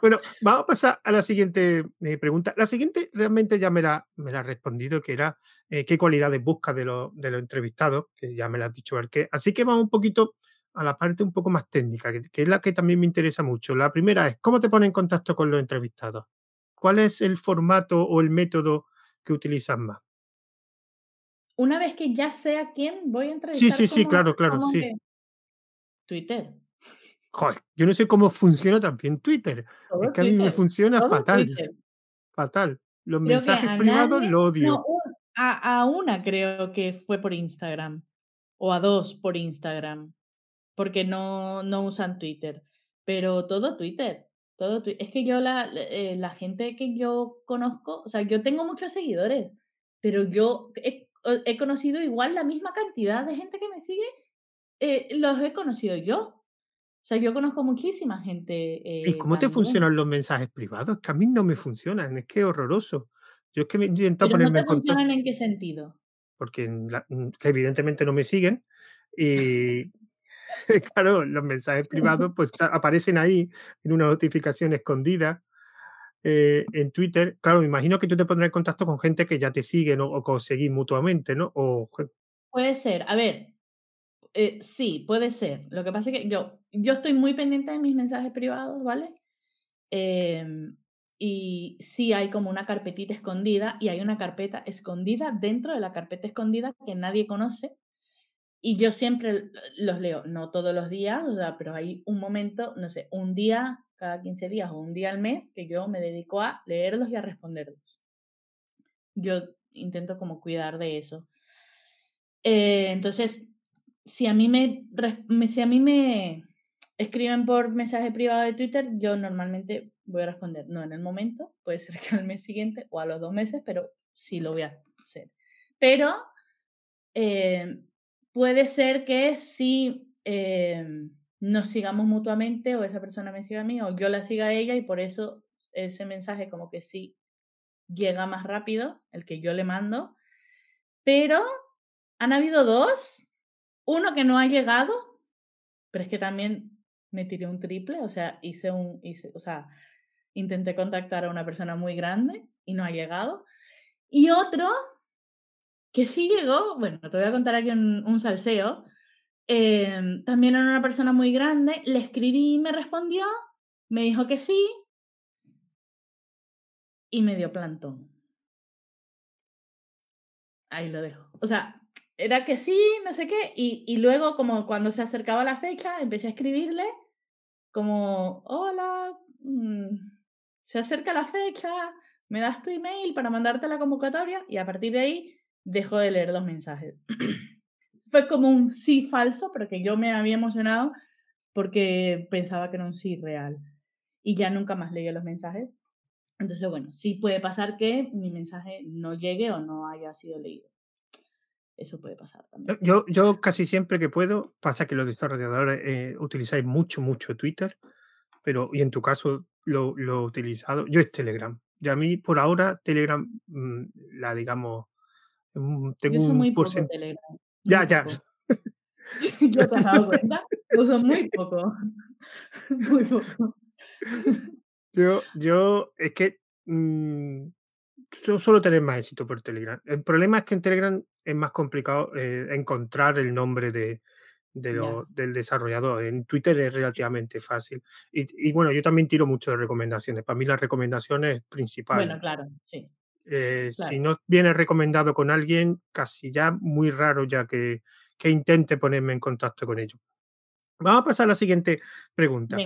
Speaker 1: bueno, vamos a pasar a la siguiente eh, pregunta. La siguiente realmente ya me la, me la ha respondido, que era eh, qué cualidades busca de, lo, de los entrevistados, que ya me la has dicho ver qué. Así que vamos un poquito a la parte un poco más técnica, que, que es la que también me interesa mucho. La primera es, ¿cómo te pones en contacto con los entrevistados? ¿Cuál es el formato o el método que utilizas más?
Speaker 2: Una vez que ya sé a quién voy a entrevistar.
Speaker 1: Sí, sí, sí, claro, claro, sí.
Speaker 2: Twitter.
Speaker 1: Joder, yo no sé cómo funciona también Twitter. es que a mí me funciona fatal. Fatal. Los mensajes privados lo odio.
Speaker 2: a, a, una creo que fue por Instagram. O a dos por Instagram. Porque no, no usan Twitter. Pero todo Twitter. Todo es que yo, la, eh, la gente que yo conozco, o sea, yo tengo muchos seguidores, pero yo he, he conocido igual la misma cantidad de gente que me sigue, eh, los he conocido yo. O sea, yo conozco muchísima gente.
Speaker 1: ¿Y eh, cómo te funcionan los mensajes privados? Que a mí no me funcionan, es que es horroroso. Yo es que me intento ponerme
Speaker 2: no te funcionan en qué sentido?
Speaker 1: Porque mm, que evidentemente no me siguen y claro, los mensajes privados pues aparecen ahí en una notificación escondida eh, en Twitter. Claro, me imagino que tú te pondrás en contacto con gente que ya te sigue o conseguís mutuamente, ¿no? O...
Speaker 2: Puede ser, a ver, eh, sí, puede ser. Lo que pasa es que yo, yo estoy muy pendiente de mis mensajes privados, ¿vale? Em, y sí hay como una carpetita escondida y hay una carpeta escondida dentro de la carpeta escondida que nadie conoce y yo siempre los leo, no todos los días, pero hay un momento, no sé, un día cada 15 días o un día al mes que yo me dedico a leerlos y a responderlos. Yo intento como cuidar de eso. Eh, entonces, si a mí me, si a mí me escriben por mensaje privado de Twitter, yo normalmente voy a responder, no en el momento, puede ser que al mes siguiente o a los dos meses, pero sí lo voy a hacer. Pero eh, puede ser que sí, em, nos sigamos mutuamente o esa persona me siga a mí o yo la siga a ella y por eso ese mensaje como que sí llega más rápido, el que yo le mando. Pero han habido dos, uno que no ha llegado, pero es que también me tiré un triple, o sea, hice un, hice, o sea, intenté contactar a una persona muy grande y no ha llegado. Y otro que sí llegó, bueno, te voy a contar aquí un, un salseo, Em, también era una persona muy grande, le escribí y me respondió, me dijo que sí y me dio plantón. Ahí lo dejo. O sea, era que sí, no sé qué, y, y luego como cuando se acercaba la fecha, empecé a escribirle como, hola, mm, se acerca la fecha, me das tu email para mandarte la convocatoria y a partir de ahí dejo de leer los mensajes. fue como un sí falso, pero que yo me había emocionado porque pensaba que era un sí real. Y ya nunca más leí los mensajes. Entonces, bueno, sí puede pasar que mi mensaje no llegue o no haya sido leído. Eso puede pasar también.
Speaker 1: Yo, yo casi siempre que puedo, pasa que los desarrolladores eh, utilizáis mucho, mucho Twitter, pero y en tu caso lo, lo utilizado, yo es Telegram. Y a mí por ahora Telegram, mm, la digamos, tengo
Speaker 2: yo
Speaker 1: un
Speaker 2: muy poco Telegram.
Speaker 1: Ya, ya.
Speaker 2: ¿Ya te has dado cuenta? Uso muy poco. Muy poco.
Speaker 1: Yo, yo, es que mm, yo suelo tener más éxito por Telegram. El problema es que en Telegram es más complicado eh, encontrar el nombre de, de lo, del desarrollador. En Twitter es relativamente fácil. Y, y, bueno, yo también tiro mucho de recomendaciones. Para mí las recomendaciones principales.
Speaker 2: Bueno, claro, sí.
Speaker 1: Eh, si no viene recomendado con alguien, casi ya muy raro ya que, que, intente ponerme en contacto con ellos. Vamos a pasar a la siguiente pregunta.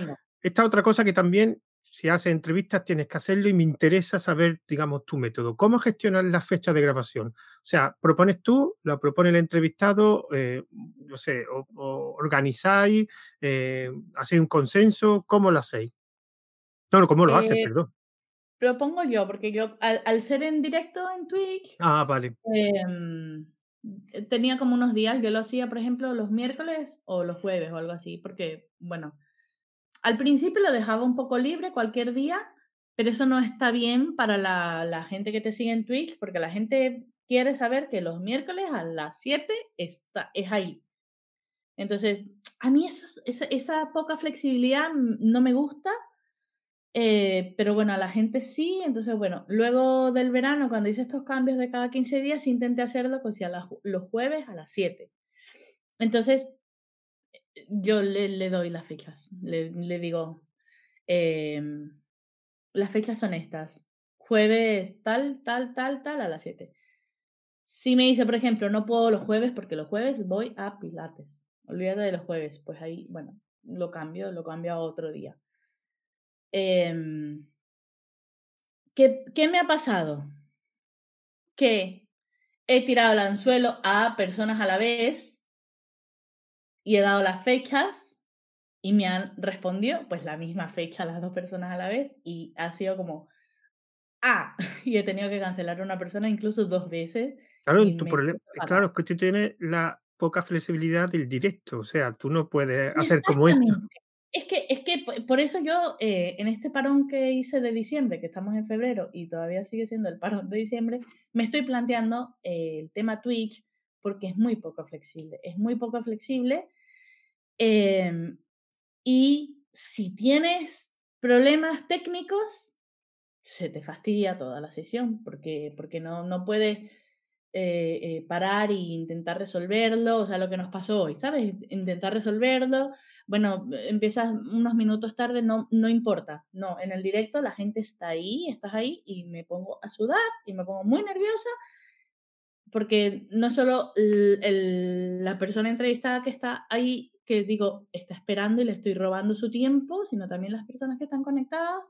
Speaker 1: Esta otra cosa que también, si haces entrevistas, tienes que hacerlo y me interesa saber, digamos, tu método. ¿Cómo gestionar las fechas de grabación? O sea, ¿propones tú, lo propone el entrevistado, eh, no sé, o, organizáis, eh, hacéis un consenso? ¿Cómo lo hacéis? No, no, ¿cómo lo haces? Perdón
Speaker 2: propongo yo, porque yo al, ser en directo en Twitch,
Speaker 1: ah, vale.
Speaker 2: Em, tenía como unos días, yo lo hacía, por ejemplo, los miércoles o los jueves o algo así, porque, bueno, al principio lo dejaba un poco libre cualquier día, pero eso no está bien para la, la gente que te sigue en Twitch, porque la gente quiere saber que los miércoles a las 7 está, es ahí. Entonces, a mí eso, esa, esa poca flexibilidad no me gusta eh, pero bueno, a la gente sí, entonces bueno, luego del verano, cuando hice estos cambios de cada 15 días, intenté hacerlo pues, los jueves a las 7. Entonces, yo le, doy las fechas, le, le digo, em, las fechas son estas, jueves tal, tal, tal, tal a las 7. Si me dice, por ejemplo, no puedo los jueves porque los jueves voy a Pilates, olvídate de los jueves, pues ahí, bueno, lo cambio, lo cambio a otro día. Em, ¿qué, ¿Qué me ha pasado? Que he tirado el anzuelo a personas a la vez y he dado las fechas y me han respondido pues la misma fecha las dos personas a la vez y ha sido como ah y he tenido que cancelar a una persona incluso dos veces.
Speaker 1: Claro, tu problema, claro, es que tú tienes la poca flexibilidad del directo, o sea, tú no puedes hacer como esto.
Speaker 2: Es que, es que por eso yo, eh, en este parón que hice de diciembre, que estamos en febrero y todavía sigue siendo el parón de diciembre, me estoy planteando eh, el tema Twitch porque es muy poco flexible. Es muy poco flexible. Em, y si tienes problemas técnicos, se te fastidia toda la sesión porque, porque no, no puedes eh, eh, parar e intentar resolverlo, o sea, lo que nos pasó hoy, ¿sabes? Intentar resolverlo, bueno, empiezas unos minutos tarde, no, no importa, no, en el directo la gente está ahí, estás ahí y me pongo a sudar y me pongo muy nerviosa porque no solo la persona entrevistada que está ahí, que digo, está esperando y le estoy robando su tiempo, sino también las personas que están conectadas.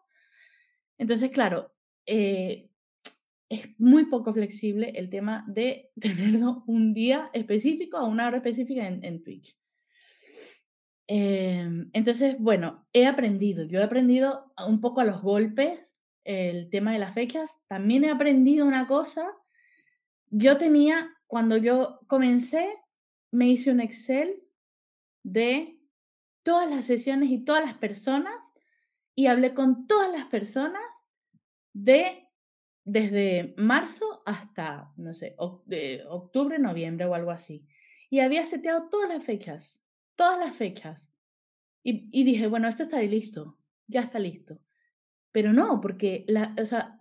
Speaker 2: Entonces, claro, eh, es muy poco flexible el tema de tenerlo un día específico a una hora específica en, Twitch. Em, entonces, bueno, he aprendido, yo he aprendido un poco a los golpes el tema de las fechas. También he aprendido una cosa. Yo tenía, cuando yo comencé, me hice un Excel de todas las sesiones y todas las personas y hablé con todas las personas de desde marzo hasta, no sé, octubre, noviembre o algo así. Y había seteado todas las fechas, todas las fechas. Y, y dije, bueno, esto está listo, ya está listo. Pero no, porque la, o sea,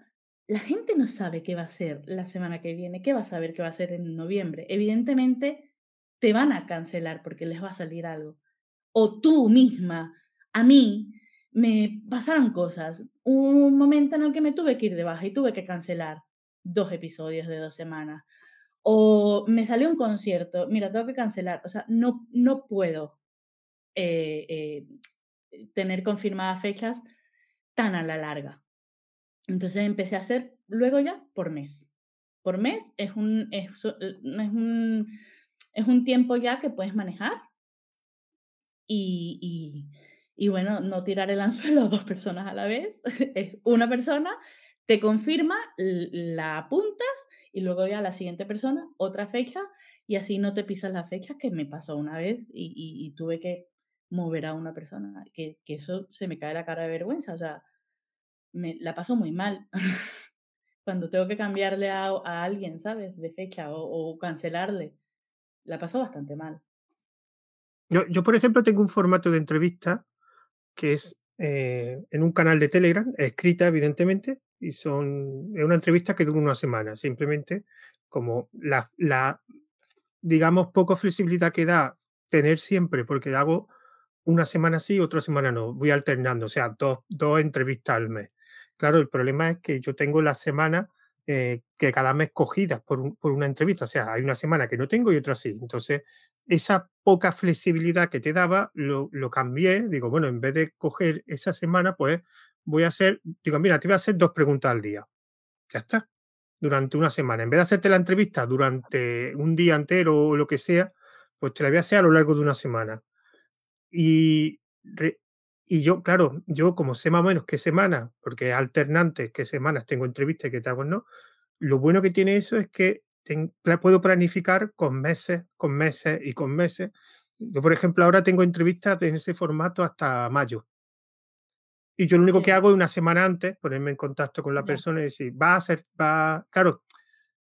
Speaker 2: la gente no sabe qué va a ser la semana que viene, qué va a saber qué va a ser en noviembre. Evidentemente, te van a cancelar porque les va a salir algo. O tú misma, a mí, me pasaron cosas. Un momento en el que me tuve que ir de baja y tuve que cancelar dos episodios de dos semanas. O me salió un concierto, mira, tengo que cancelar. O sea, no, no puedo eh, eh, tener confirmadas fechas tan a la larga. Entonces empecé a hacer luego ya por mes. Por mes es un, es, es un, es un tiempo ya que puedes manejar y, bueno, no tirar el anzuelo a dos personas a la vez. Es una persona, te confirma, la apuntas y luego ya la siguiente persona, otra fecha y así no te pisas la fecha que me pasó una vez y, y, tuve que mover a una persona, que, que, eso se me cae la cara de vergüenza, o sea, me la paso muy mal. Cuando tengo que cambiarle a, a alguien, ¿sabes? De fecha o, o cancelarle la pasó bastante mal.
Speaker 1: Yo, yo, por ejemplo, tengo un formato de entrevista que es eh, en un canal de Telegram, escrita, evidentemente, y son, es una entrevista que dura una semana, simplemente como la, la, digamos, poco flexibilidad que da tener siempre, porque hago una semana sí, otra semana no, voy alternando, o sea, dos, dos entrevistas al mes. Claro, el problema es que yo tengo la semana eh, que cada mes cogidas por, por, una entrevista. O sea, hay una semana que no tengo y otra sí. Entonces, esa poca flexibilidad que te daba, lo, lo, cambié. Digo, bueno, en vez de coger esa semana, pues voy a hacer, digo, mira, te voy a hacer dos preguntas al día. Ya está. Durante una semana. En vez de hacerte la entrevista durante un día entero o lo que sea, pues te la voy a hacer a lo largo de una semana. Y y yo, claro, yo como sé más o menos qué semana, porque alternante, qué semanas tengo entrevistas y qué tal, no, lo bueno que tiene eso es que puedo planificar con meses, con meses y con meses. Yo, por ejemplo, ahora tengo entrevistas en ese formato hasta mayo. Y yo lo único que hago es una semana antes ponerme en contacto con la persona y decir, va a ser, va, claro,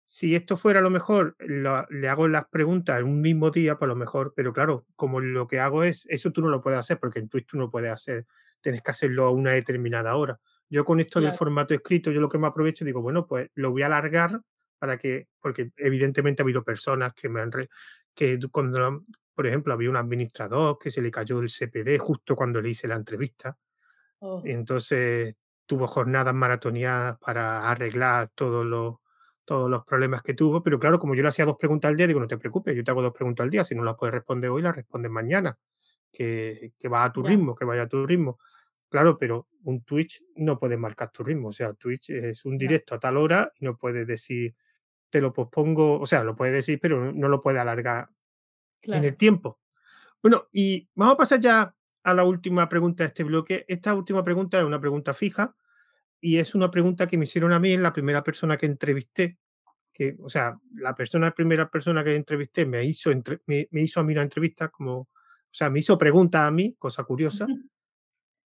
Speaker 1: si esto fuera a lo mejor, lo, le hago las preguntas en un mismo día, por lo mejor, pero claro, como lo que hago es, eso tú no lo puedes hacer, porque en Twitch tú no puedes hacer, tienes que hacerlo a una determinada hora. Yo con esto claro. del formato escrito, yo lo que me aprovecho, digo, bueno, pues lo voy a alargar para que, porque evidentemente ha habido personas que me han, re, que cuando, por ejemplo, había un administrador que se le cayó el CPD justo cuando le hice la entrevista. Oh. Entonces tuvo jornadas maratoneadas para arreglar todos los todos los problemas que tuvo, pero claro, como yo le hacía dos preguntas al día, digo, no te preocupes, yo te hago dos preguntas al día, si no las puedes responder hoy, las respondes mañana, que, que va a tu yeah. ritmo, que vaya a tu ritmo. Claro, pero un Twitch no puede marcar tu ritmo, o sea, Twitch es un directo yeah. a tal hora y no puedes decir, te lo pospongo, o sea, lo puedes decir, pero no lo puede alargar claro. en el tiempo. Bueno, y vamos a pasar ya a la última pregunta de este bloque. Esta última pregunta es una pregunta fija, y es una pregunta que me hicieron a mí en la primera persona que entrevisté. Que, o sea, la persona, primera persona que entrevisté me hizo, entre, me, me, hizo a mí una entrevista como, o sea, me hizo preguntas a mí, cosa curiosa.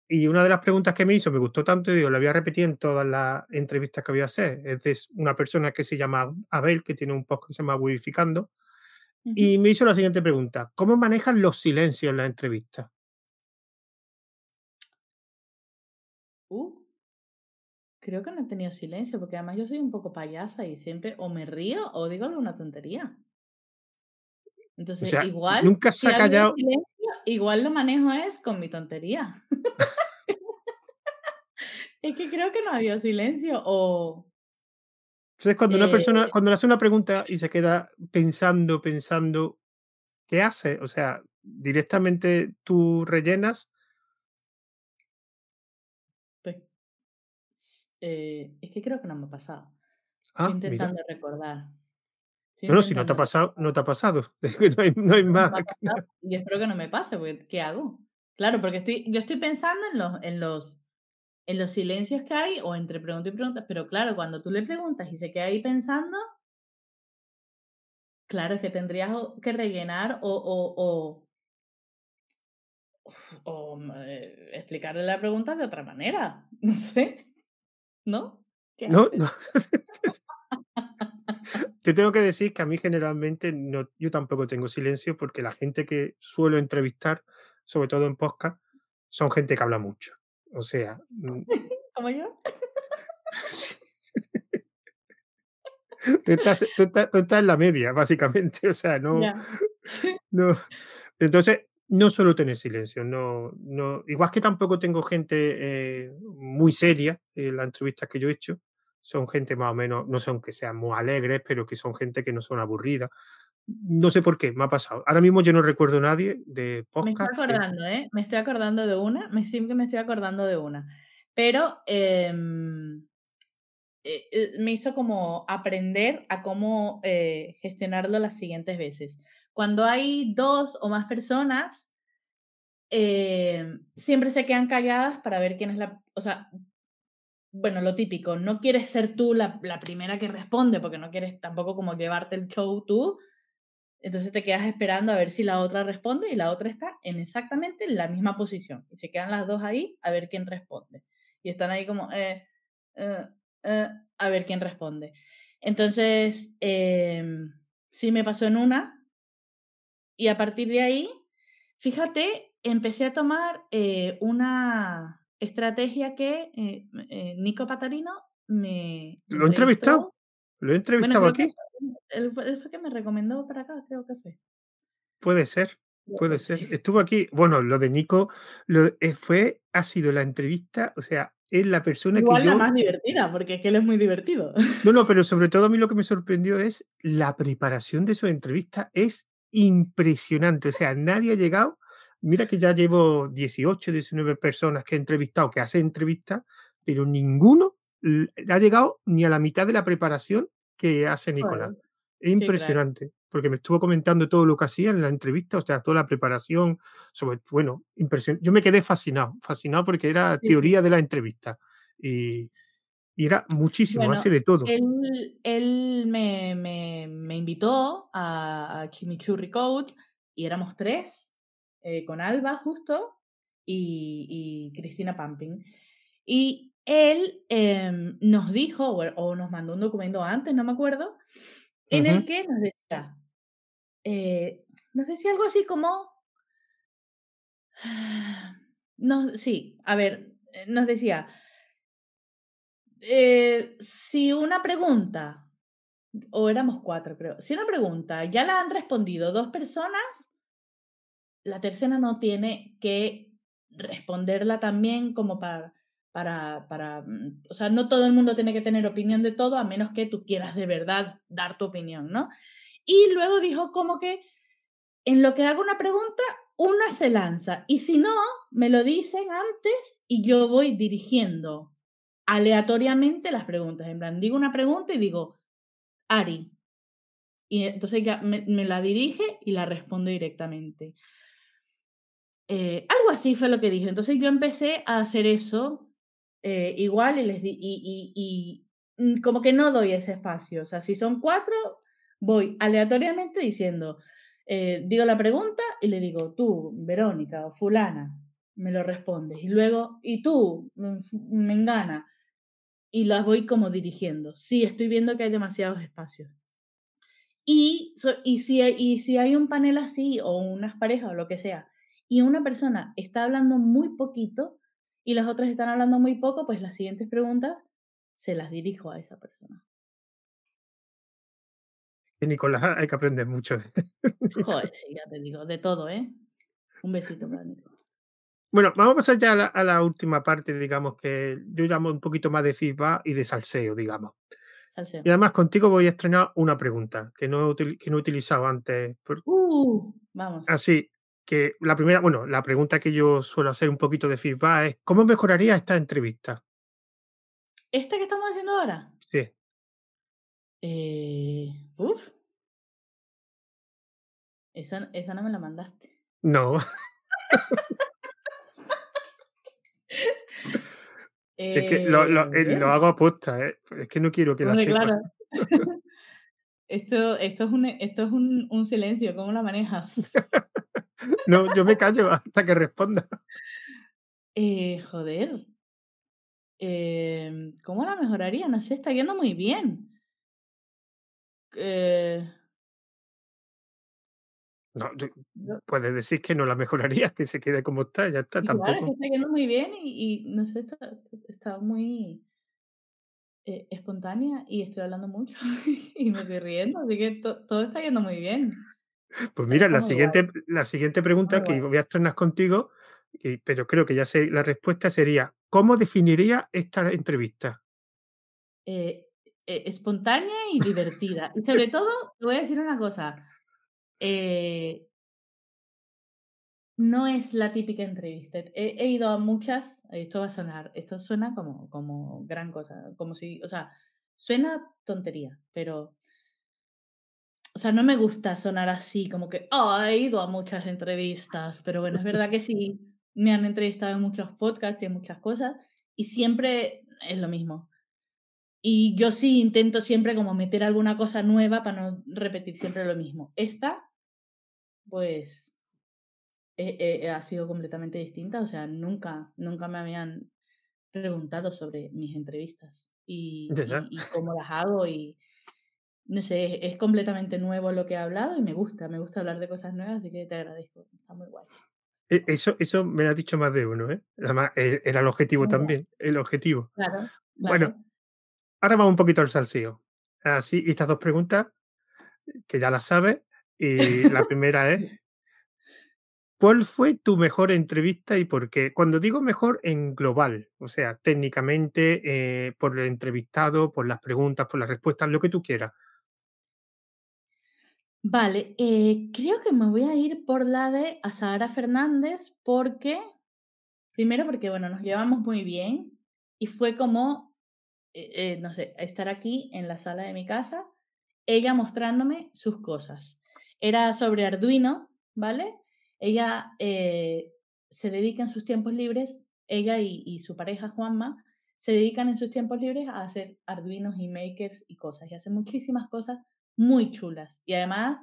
Speaker 1: Y una de las preguntas que me hizo me gustó tanto y digo, la voy a repetir en todas las entrevistas que voy a hacer. Es de una persona que se llama Abel, que tiene un podcast que se llama Widificando. Uh -huh. Y me hizo la siguiente pregunta: ¿Cómo manejan los silencios en la entrevista?
Speaker 2: Uh, Creo que no he tenido silencio, porque además yo soy un poco payasa y siempre o me río o digo alguna tontería. Entonces,
Speaker 1: o sea,
Speaker 2: igual,
Speaker 1: nunca se
Speaker 2: si
Speaker 1: ha callado.
Speaker 2: Silencio, igual lo manejo es con mi tontería. es que creo que no había silencio o...
Speaker 1: Entonces, cuando una
Speaker 2: Eh,
Speaker 1: persona, cuando le hace una pregunta y se queda pensando, pensando, ¿qué hace? O sea, directamente tú rellenas.
Speaker 2: Pues, eh, es que creo que no me ha pasado. Estoy
Speaker 1: Ah, mira.
Speaker 2: intentando recordar.
Speaker 1: No, no, si no te ha pasado, no te ha pasado. No hay, no hay
Speaker 2: No, no
Speaker 1: más.
Speaker 2: me ha pasado y espero que no me pase, porque ¿qué hago? Claro, porque estoy, yo estoy pensando en los, en los, en los silencios que hay o entre pregunta y pregunta, pero claro, cuando tú le preguntas y se queda ahí pensando, claro, es que tendrías que rellenar o, o, o, o eh, explicarle la pregunta de otra manera, no sé, ¿no? ¿Qué
Speaker 1: No, no. Te tengo que decir que a mí generalmente no, yo tampoco tengo silencio porque la gente que suelo entrevistar, sobre todo en podcast, son gente que habla mucho. O sea,
Speaker 2: ¿Como yo?
Speaker 1: tú, estás, tú estás- tú estás en la media, básicamente. O sea, no, no. Entonces, no suelo tener silencio. No, no. Igual que tampoco tengo gente eh, muy seria en las entrevistas que yo he hecho. Son gente más o menos, no son que sean muy alegres, pero que son gente que no son aburridas. No sé por qué, me ha pasado. Ahora mismo yo no recuerdo a nadie de
Speaker 2: Me estoy
Speaker 1: podcast que
Speaker 2: acordando, ¿eh? Me estoy acordando de una, me que me estoy acordando de una. Pero em, eh, eh, me hizo como aprender a cómo eh, gestionarlo las siguientes veces. Cuando hay dos o más personas, em, siempre se quedan calladas para ver quién es la, o sea, bueno, lo típico, no quieres ser tú la, la primera que responde porque no quieres tampoco como llevarte el show tú, entonces te quedas esperando a ver si la otra responde y la otra está en exactamente la misma posición. Y se quedan las dos ahí a ver quién responde. Y están ahí como, eh, eh, eh, a ver quién responde. Entonces, em, sí me pasó en una. Y a partir de ahí, fíjate, empecé a tomar una estrategia que eh, eh, Nico Patarino me
Speaker 1: lo he entrevistado.
Speaker 2: entrevistó.
Speaker 1: Lo he
Speaker 2: Bueno,
Speaker 1: entrevistado
Speaker 2: que
Speaker 1: aquí.
Speaker 2: él fue, que me recomendó para acá, creo que fue.
Speaker 1: Puede ser, puede ser.
Speaker 2: sí.
Speaker 1: Estuvo aquí. Bueno, lo de Nico lo, eh, fue, ha sido la entrevista, o sea, es la persona que
Speaker 2: Igual la
Speaker 1: yo
Speaker 2: más divertida, porque es que él es muy divertido.
Speaker 1: No, no, pero sobre todo a mí lo que me sorprendió es la preparación de su entrevista es impresionante. O sea, nadie ha llegado. Mira que ya llevo 18, 19 personas que he entrevistado, que hacen entrevistas, pero ninguno ha llegado ni a la mitad de la preparación que hace Nicolás. Es impresionante, porque me estuvo comentando todo lo que hacía en la entrevista, o sea, toda la preparación, sobre, bueno, impresionante. Yo me quedé fascinado, fascinado porque era teoría de la entrevista. Y, y era muchísimo,
Speaker 2: Bueno,
Speaker 1: hace de todo.
Speaker 2: él, él me, me, me invitó a, a Chimichurri Code y éramos tres, eh, con Alba justo y, y Cristina Pamping. Y él em, nos dijo, o, o nos mandó un documento antes, no me acuerdo, en el que nos decía, eh, nos decía algo así como, nos, sí, a ver, eh, nos decía, eh, si una pregunta, o éramos cuatro creo, si una pregunta ya la han respondido dos personas, la tercera no tiene que responderla también como para, para, para, mm, o sea, no todo el mundo tiene que tener opinión de todo a menos que tú quieras de verdad dar tu opinión, ¿no? Y luego dijo como que en lo que hago una pregunta, una se lanza y si no, me lo dicen antes y yo voy dirigiendo aleatoriamente las preguntas. En plan, digo una pregunta y digo, Ari. Y entonces ya me, me la dirige y la respondo directamente. Eh, algo así fue lo que dijo. Entonces yo empecé a hacer eso eh, igual y les mm, como que no doy ese espacio. O sea, si son cuatro, voy aleatoriamente diciendo, eh, digo la pregunta y le digo, tú, Verónica o fulana, me lo respondes. Y luego, y tú, mm, fu- Mengana, y las voy como dirigiendo. Sí, estoy viendo que hay demasiados espacios. Y, y, si, y si hay un panel así, o unas parejas, o lo que sea, y una persona está hablando muy poquito y las otras están hablando muy poco, pues las siguientes preguntas se las dirijo a esa persona.
Speaker 1: Y Nicolás, hay que aprender mucho. de-
Speaker 2: Joder, sí, ya te digo, de todo, ¿eh? Un besito para Nico.
Speaker 1: Bueno, vamos a pasar ya a la, a la última parte, digamos, que yo llamo un poquito más de feedback y de salseo, digamos.
Speaker 2: Salseo.
Speaker 1: Y además contigo voy a estrenar una pregunta que no he, que no he utilizado antes.
Speaker 2: Uh, vamos.
Speaker 1: Así que la primera, bueno, la pregunta que yo suelo hacer un poquito de feedback es, ¿cómo mejoraría esta entrevista?
Speaker 2: ¿Esta que estamos haciendo ahora?
Speaker 1: Sí.
Speaker 2: Eh, uf. Esa, esa no me la mandaste.
Speaker 1: No, es que lo, lo- eh,
Speaker 2: Eh,
Speaker 1: lo hago aposta, ¿eh? Es que no quiero que la
Speaker 2: hombre,
Speaker 1: sepa.
Speaker 2: claro. esto, esto es, un, esto es un, un silencio, ¿cómo la manejas?
Speaker 1: No, yo me callo hasta que responda.
Speaker 2: Eh, joder. Em, ¿Cómo la mejoraría? No sé, está yendo muy bien. Eh,
Speaker 1: No, puedes decir que no la mejorarías, que se quede como está, ya está,
Speaker 2: y claro, es que
Speaker 1: tampoco.
Speaker 2: está yendo muy bien y, y no sé, está, está muy eh, espontánea y estoy hablando mucho y me estoy riendo, así que to- todo está yendo muy bien.
Speaker 1: Pues mira, la
Speaker 2: guay,
Speaker 1: siguiente la siguiente pregunta que voy a estrenar contigo, pero creo que ya sé la respuesta, sería: ¿cómo definiría esta entrevista?
Speaker 2: Eh, eh, espontánea y divertida. Y sobre todo, te voy a decir una cosa. eh, no es la típica entrevista. He, he ido a muchas, esto va a sonar, esto suena como, como gran cosa, como si, o sea, suena tontería, pero, o sea, no me gusta sonar así, como que, oh, he ido a muchas entrevistas, pero bueno, es verdad que sí, me han entrevistado en muchos podcasts y en muchas cosas, y siempre es lo mismo. Y yo sí intento siempre como meter alguna cosa nueva para no repetir siempre lo mismo. Esta, pues, eh, eh, ha sido completamente distinta. O sea, nunca, nunca me habían preguntado sobre mis entrevistas y, y, y cómo las hago. Y no sé, es completamente nuevo lo que he hablado y me gusta, me gusta hablar de cosas nuevas, así que te agradezco. Está muy guay.
Speaker 1: E eso eso me lo ha dicho más de uno, ¿eh? Además, e era el objetivo también, el objetivo.
Speaker 2: Claro,
Speaker 1: Bueno, ahora vamos un poquito al salseo. Así, estas 2 preguntas, que ya las sabes, y la primera es: ¿cuál fue tu mejor entrevista y por qué? Cuando digo mejor, en global, o sea, técnicamente, eh, por el entrevistado, por las preguntas, por las respuestas, lo que tú quieras.
Speaker 2: Vale, eh, creo que me voy a ir por la de Azahara Fernández porque, primero porque, bueno, nos llevamos muy bien y fue como, eh, eh, no sé, estar aquí en la sala de mi casa, ella mostrándome sus cosas. Era sobre Arduino, ¿vale? Ella eh, se dedica en sus tiempos libres, ella y, y su pareja Juanma, se dedican en sus tiempos libres a hacer Arduinos y makers y cosas, y hacen muchísimas cosas muy chulas. Y además,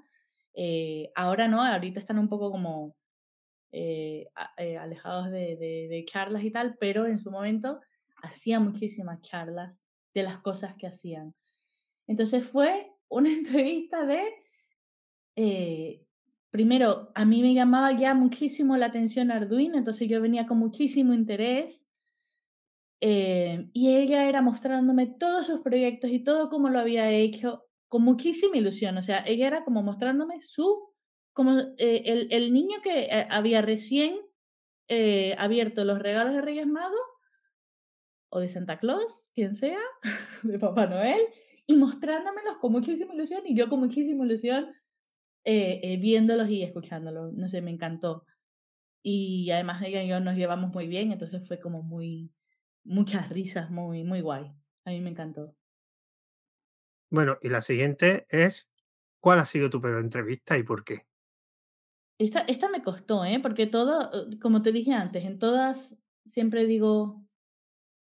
Speaker 2: eh, ahora no, ahorita están un poco como eh, eh, alejados de, charlas y tal, pero en su momento hacía muchísimas charlas de las cosas que hacían. Entonces fue una entrevista de, primero, a mí me llamaba ya muchísimo la atención Arduino, entonces yo venía con muchísimo interés y ella era mostrándome todos sus proyectos y todo cómo lo había hecho con muchísima ilusión. O sea, ella era como mostrándome su, como eh, el, el niño que eh, había recién eh, abierto los regalos de Reyes Magos o de Santa Claus, quien sea, de Papá Noel, y mostrándomelos con muchísima ilusión y yo con muchísima ilusión viéndolos y escuchándolos. No sé, me encantó. Y además ella y yo nos llevamos muy bien, entonces fue como muy, muchas risas, muy, muy guay. A mí me encantó.
Speaker 1: Bueno, y la siguiente es: ¿cuál ha sido tu peor entrevista y por qué?
Speaker 2: Esta, esta me costó, ¿eh? Porque todo, eh, como te dije antes, en todas siempre digo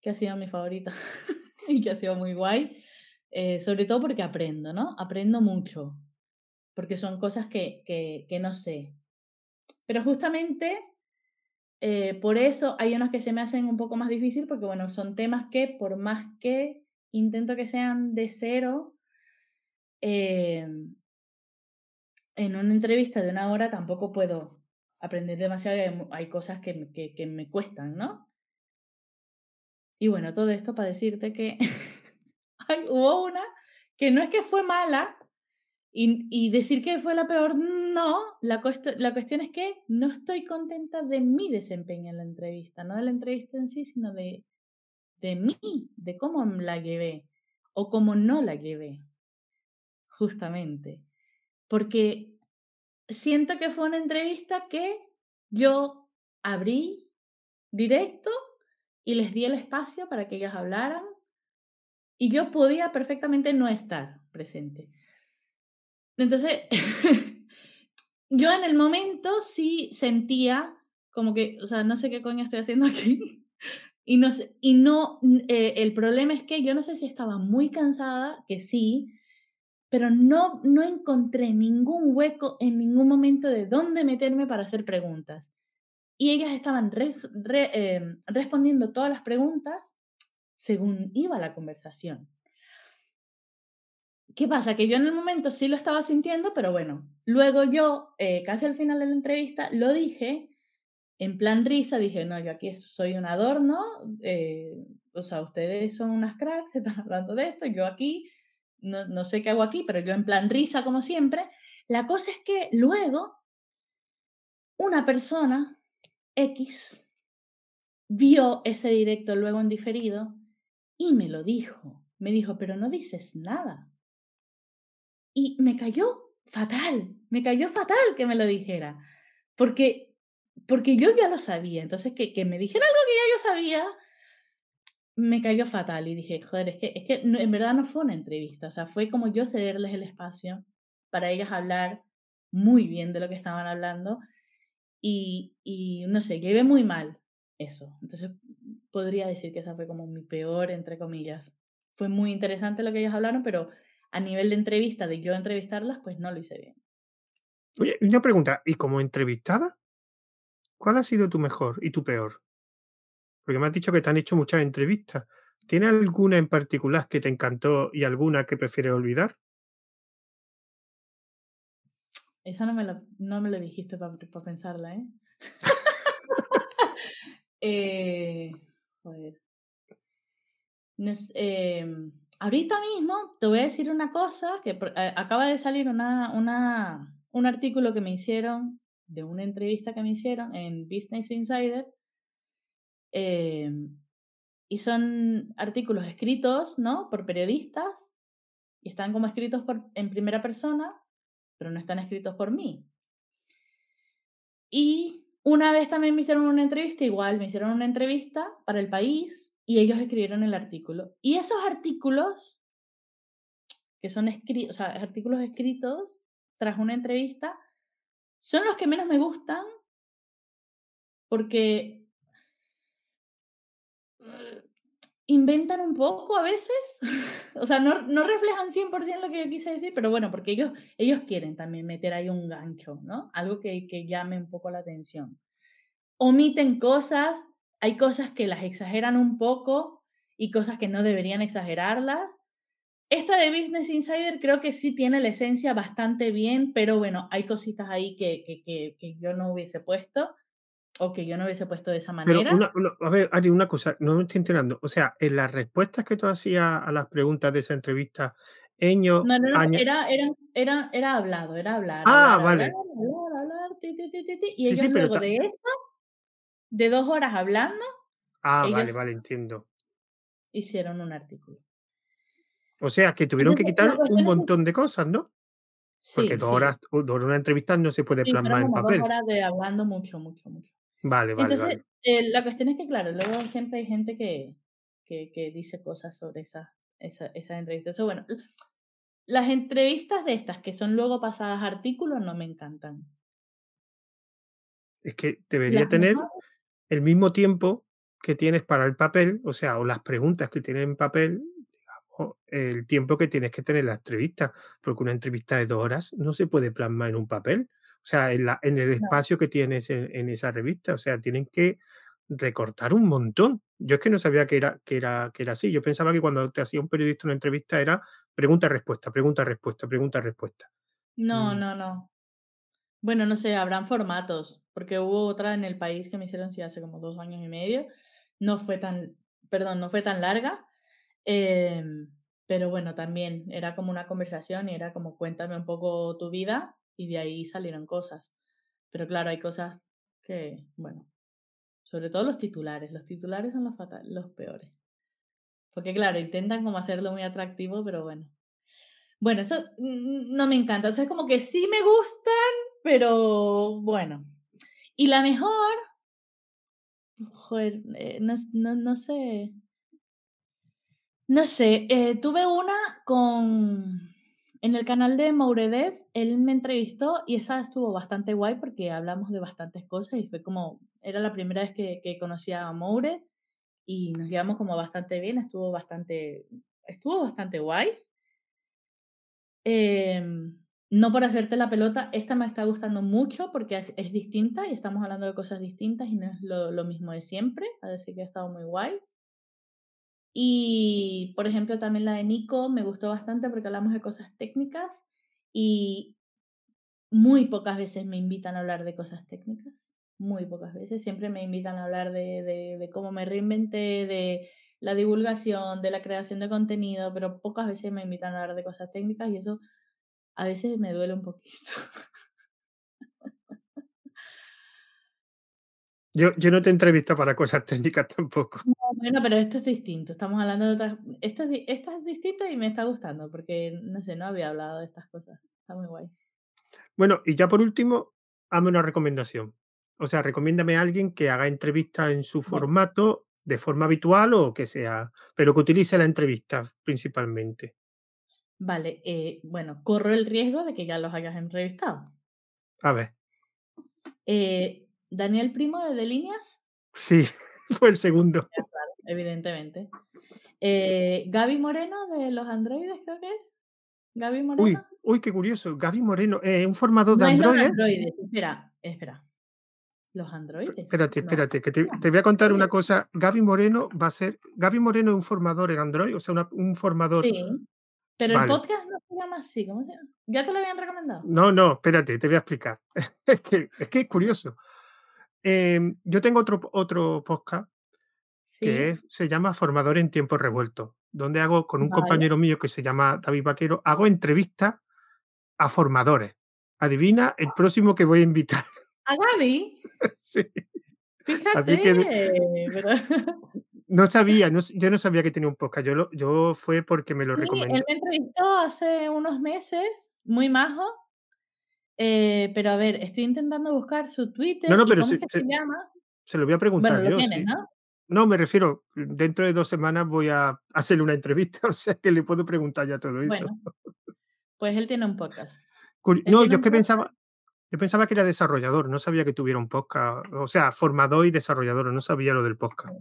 Speaker 2: que ha sido mi favorita y que ha sido muy guay. eh, sobre todo porque aprendo, ¿no? Aprendo mucho, porque son cosas que, que, que no sé. Pero justamente eh, por eso hay unos que se me hacen un poco más difícil, porque bueno, son temas que por más que intento que sean de cero, eh, en una entrevista de una hora tampoco puedo aprender demasiado hay, hay cosas que, me- que, que me cuestan, ¿no? Y bueno, todo esto para decirte que hubo una que no es que fue mala y, y decir que fue la peor, no, la, la cuestión es que no estoy contenta de mi desempeño en la entrevista, no de la entrevista en sí, sino de, de mí, de cómo la llevé o cómo no la llevé, justamente. Porque siento que fue una entrevista que yo abrí directo y les di el espacio para que ellas hablaran y yo podía perfectamente no estar presente. Entonces, yo en el momento sí sentía como que, o sea, no sé qué coño estoy haciendo aquí. Y no, y no eh, el problema es que yo no sé si estaba muy cansada, que sí, pero no, no encontré ningún hueco en ningún momento de dónde meterme para hacer preguntas. Y ellas estaban em, respondiendo todas las preguntas según iba la conversación. ¿Qué pasa? Que yo en el momento sí lo estaba sintiendo, pero bueno, luego yo, eh, casi al final de la entrevista, lo dije en plan risa, dije, no, yo aquí soy un adorno, eh, o sea, ustedes son unas cracks, están hablando de esto, yo aquí, no, no sé qué hago aquí, pero yo en plan risa como siempre. La cosa es que luego una persona X vio ese directo luego en diferido y me lo dijo. Me dijo, pero no dices nada. Y me cayó fatal, me cayó fatal que me lo dijera, porque, porque yo ya lo sabía. Entonces, que, que me dijera algo que ya yo sabía, me cayó fatal. Y dije, joder, es que, es que en verdad no fue una entrevista, o sea, fue como yo cederles el espacio para ellas hablar muy bien de lo que estaban hablando. Y, y no sé, llevé muy mal eso. Entonces, podría decir que esa fue como mi peor, entre comillas. Fue muy interesante lo que ellas hablaron, pero a nivel de entrevista, de yo entrevistarlas, pues no lo hice bien.
Speaker 1: Oye, una pregunta, ¿y como entrevistada? ¿Cuál ha sido tu mejor y tu peor? Porque me has dicho que te han hecho muchas entrevistas. ¿Tiene alguna en particular que te encantó y alguna que prefieres olvidar?
Speaker 2: Esa no me la, no me dijiste para pensarla, ¿eh? eh joder. Em, ahorita mismo te voy a decir una cosa, que eh, acaba de salir una, una, un artículo que me hicieron de una entrevista que me hicieron en Business Insider. Em, y son artículos escritos, ¿no? Por periodistas y están como escritos en primera persona, pero no están escritos por mí. Y una vez también me hicieron una entrevista, igual me hicieron una entrevista para el país y ellos escribieron el artículo. Y esos artículos, que son escritos, o sea, artículos escritos tras una entrevista, son los que menos me gustan porque eh, inventan un poco a veces, o sea, no, no reflejan 100% lo que yo quise decir, pero bueno, porque ellos, ellos quieren también meter ahí un gancho, ¿no? Algo que, que llame un poco la atención. Omiten cosas hay cosas que las exageran un poco y cosas que no deberían exagerarlas. Esta de Business Insider creo que sí tiene la esencia bastante bien, pero bueno, hay cositas ahí que, que, que, yo no hubiese puesto o que yo no hubiese puesto de esa manera.
Speaker 1: Pero a ver, Ari, una cosa, no me estoy enterando. O sea, en las respuestas que tú hacías a las preguntas de esa entrevista, Eño...
Speaker 2: No, no, no, era, era, era, era hablado, era hablar.
Speaker 1: Ah, vale.
Speaker 2: y ellos luego de eso de dos horas hablando.
Speaker 1: Ah, vale, vale, entiendo.
Speaker 2: Hicieron un artículo.
Speaker 1: O sea, que tuvieron que quitar un montón de cosas, ¿no? Porque dos, horas, dos horas una entrevista no se puede plasmar en papel.
Speaker 2: Dos horas de hablando mucho, mucho, mucho.
Speaker 1: Vale, vale.
Speaker 2: Entonces, eh, la cuestión es que, claro, luego siempre hay gente que, que, que dice cosas sobre esas esa, esa entrevistas. Bueno, las entrevistas de estas que son luego pasadas a artículos no me encantan.
Speaker 1: Es que debería tener el mismo tiempo que tienes para el papel, o sea, o las preguntas que tienes en papel, digamos, el tiempo que tienes que tener la entrevista, porque una entrevista de dos horas no se puede plasmar en un papel, o sea, en, la, en el espacio que tienes en, esa revista, o sea, tienen que recortar un montón. Yo es que no sabía que era, que era, que era así, yo pensaba que cuando te hacía un periodista una entrevista era pregunta-respuesta, pregunta-respuesta, pregunta-respuesta.
Speaker 2: No, mm. no, no. Bueno, no sé, habrán formatos, porque hubo otra en el país que me hicieron sí hace como dos años y medio. No fue tan, perdón, no fue tan larga. Em, pero bueno, también era como una conversación y era como cuéntame un poco tu vida y de ahí salieron cosas. Pero claro, hay cosas que, bueno, sobre todo los titulares. Los titulares son los, fatal, los peores. Porque claro, intentan como hacerlo muy atractivo, pero bueno. Bueno, eso no me encanta. O sea, es como que sí me gustan, pero bueno. Y la mejor, joder, eh, no, no, sé. No sé, eh, tuve una con... En el canal de Mouredev, él me entrevistó y esa estuvo bastante guay porque hablamos de bastantes cosas y fue como, era la primera vez que, que conocí a Moure y nos llevamos como bastante bien, estuvo bastante, estuvo bastante guay. Em, no por hacerte la pelota, esta me está gustando mucho porque es, es distinta y estamos hablando de cosas distintas y no es lo, lo mismo de siempre, así que ha estado muy guay. Y, por ejemplo, también la de Nico me gustó bastante porque hablamos de cosas técnicas y muy pocas veces me invitan a hablar de cosas técnicas, muy pocas veces. Siempre me invitan a hablar de, de, cómo me reinventé, de la divulgación, de la creación de contenido, pero pocas veces me invitan a hablar de cosas técnicas y eso a veces me duele un poquito.
Speaker 1: Yo, yo no te entrevisto para cosas técnicas tampoco.
Speaker 2: No, bueno, pero esto es distinto. Estamos hablando de otras. Esto es, esta es distinta y me está gustando porque, no sé, no había hablado de estas cosas. Está muy guay.
Speaker 1: Bueno, y ya por último, hazme una recomendación. O sea, recomiéndame a alguien que haga entrevistas en su formato de forma habitual o que sea, pero que utilice la entrevista principalmente.
Speaker 2: Vale, eh, bueno, corro el riesgo de que ya los hayas entrevistado.
Speaker 1: A ver,
Speaker 2: Eh, Daniel Primo de De Líneas,
Speaker 1: sí, fue el segundo.
Speaker 2: evidentemente. Eh, Gaby Moreno de los androides, creo que es. Gaby Moreno.
Speaker 1: uy, qué curioso. Gaby Moreno, eh, un formador de
Speaker 2: No es los
Speaker 1: Android.
Speaker 2: androides, espera, espera. Los androides.
Speaker 1: Espérate, espérate, que te, te voy a contar una cosa. Gaby Moreno va a ser. Gaby Moreno es un formador en Android, o sea, una- un formador.
Speaker 2: Sí, pero
Speaker 1: Vale.
Speaker 2: el podcast no se llama así, ¿cómo se llama? ¿Ya te lo habían recomendado?
Speaker 1: No, no, espérate, te voy a explicar. es, que, es que es curioso. Em, yo tengo otro, otro podcast que es- se llama Formador en Tiempos Revueltos, donde hago con un
Speaker 2: vale.
Speaker 1: compañero mío que se llama David Vaquero, hago entrevistas a formadores. Adivina el próximo que voy a invitar.
Speaker 2: A Gaby,
Speaker 1: Sí.
Speaker 2: fíjate.
Speaker 1: que No sabía, no, yo no sabía que tenía un podcast. Yo, lo, yo fue porque me lo
Speaker 2: Sí,
Speaker 1: recomendó.
Speaker 2: él me entrevistó hace unos meses, muy majo. Eh, pero a ver, estoy intentando buscar su Twitter.
Speaker 1: No, no,
Speaker 2: ¿y
Speaker 1: pero
Speaker 2: es que
Speaker 1: sí.
Speaker 2: se llama?
Speaker 1: Se lo voy a preguntar
Speaker 2: Bueno,
Speaker 1: yo.
Speaker 2: tienes,
Speaker 1: sí.
Speaker 2: ¿no?
Speaker 1: No, me refiero, dentro de dos semanas voy a hacerle una entrevista, o sea que le puedo preguntar ya todo eso.
Speaker 2: Pues él tiene un podcast.
Speaker 1: Curi-
Speaker 2: él
Speaker 1: No, yo es que pensaba, yo pensaba que era desarrollador, no sabía que tuviera un podcast, o sea, formador y desarrollador, no sabía lo del podcast.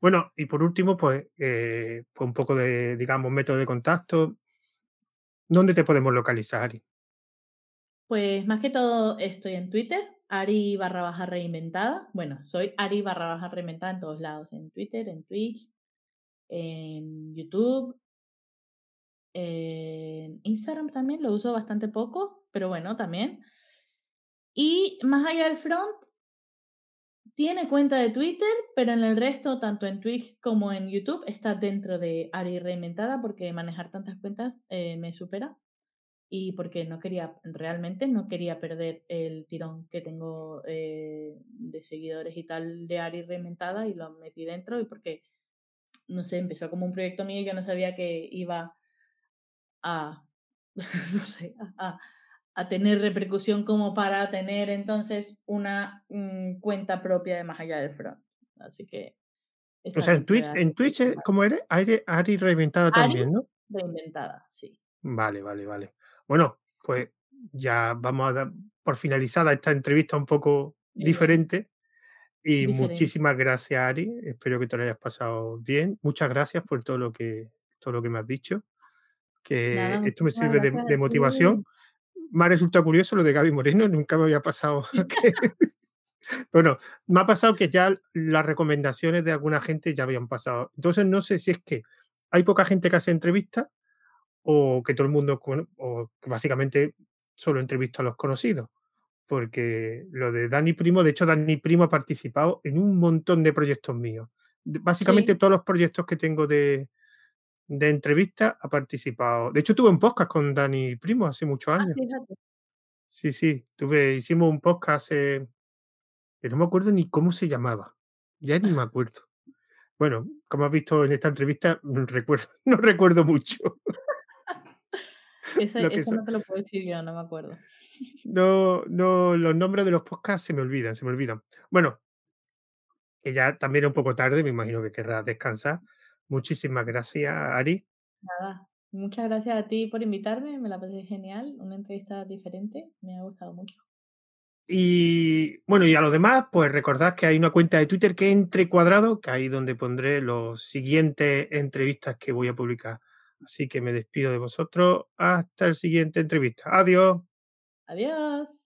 Speaker 1: Bueno, y por último, pues, eh, pues un poco de, digamos, método de contacto. ¿Dónde te podemos localizar, Ari?
Speaker 2: Pues más que todo estoy en Twitter, Ari barra baja reinventada. Bueno, soy Ari barra baja reinventada en todos lados, en Twitter, en Twitch, en YouTube, en Instagram también, lo uso bastante poco, pero bueno, también. Y más allá del front, tiene cuenta de Twitter, pero en el resto, tanto en Twitch como en YouTube, está dentro de Ari Reinventada porque manejar tantas cuentas eh, me supera y porque no quería, realmente no quería perder el tirón que tengo eh, de seguidores y tal de Ari Reinventada y lo metí dentro y porque, no sé, empezó como un proyecto mío y yo no sabía que iba a, no sé, a, a- a tener repercusión como para tener entonces una mm, cuenta propia de más allá del front. Así que...
Speaker 1: O sea, en Twitch, en Twitch, eh. ¿cómo eres? Ari, Ari Reinventada
Speaker 2: Ari
Speaker 1: también, ¿no?
Speaker 2: Reinventada, sí.
Speaker 1: Vale, vale, vale. Bueno, pues ya vamos a dar por finalizada esta entrevista un poco diferente. Y
Speaker 2: Diferente.
Speaker 1: muchísimas gracias, Ari. Espero que te lo hayas pasado bien. Muchas gracias por todo lo que, todo lo que me has dicho. Que
Speaker 2: Nada,
Speaker 1: esto me sirve de, motivación. Me ha resultado curioso lo de Gaby Moreno, nunca me había pasado. que- bueno, me ha pasado que ya las recomendaciones de alguna gente ya habían pasado. Entonces no sé si es que hay poca gente que hace entrevistas o que todo el mundo, o que básicamente solo entrevisto a los conocidos. Porque lo de Dani Primo, de hecho Dani Primo ha participado en un montón de proyectos míos. Básicamente
Speaker 2: Sí.
Speaker 1: todos los proyectos que tengo de, de entrevistas ha participado. De hecho tuve un podcast con Dani Primo hace muchos
Speaker 2: Ah,
Speaker 1: años. Sí, sí, tuve, hicimos un podcast hace, que no me acuerdo ni cómo se llamaba, ya ni me acuerdo. Bueno, como has visto en esta entrevista, recuerdo, no recuerdo mucho.
Speaker 2: Ese,
Speaker 1: Lo que
Speaker 2: ese
Speaker 1: so-
Speaker 2: no te lo puedo decir yo, no me acuerdo.
Speaker 1: No, no, los nombres de los podcasts se me olvidan, se me olvidan. Bueno, que ya también es un poco tarde, me imagino que querrás descansar. Muchísimas gracias, Ari.
Speaker 2: Nada. Muchas gracias a ti por invitarme, me la pasé genial, una entrevista diferente, me ha gustado mucho.
Speaker 1: Y bueno, y a los demás, pues recordad que hay una cuenta de Twitter que es entre cuadrado, que ahí donde pondré los siguientes entrevistas que voy a publicar. Así que me despido de vosotros. Hasta el siguiente entrevista. Adiós.
Speaker 2: Adiós.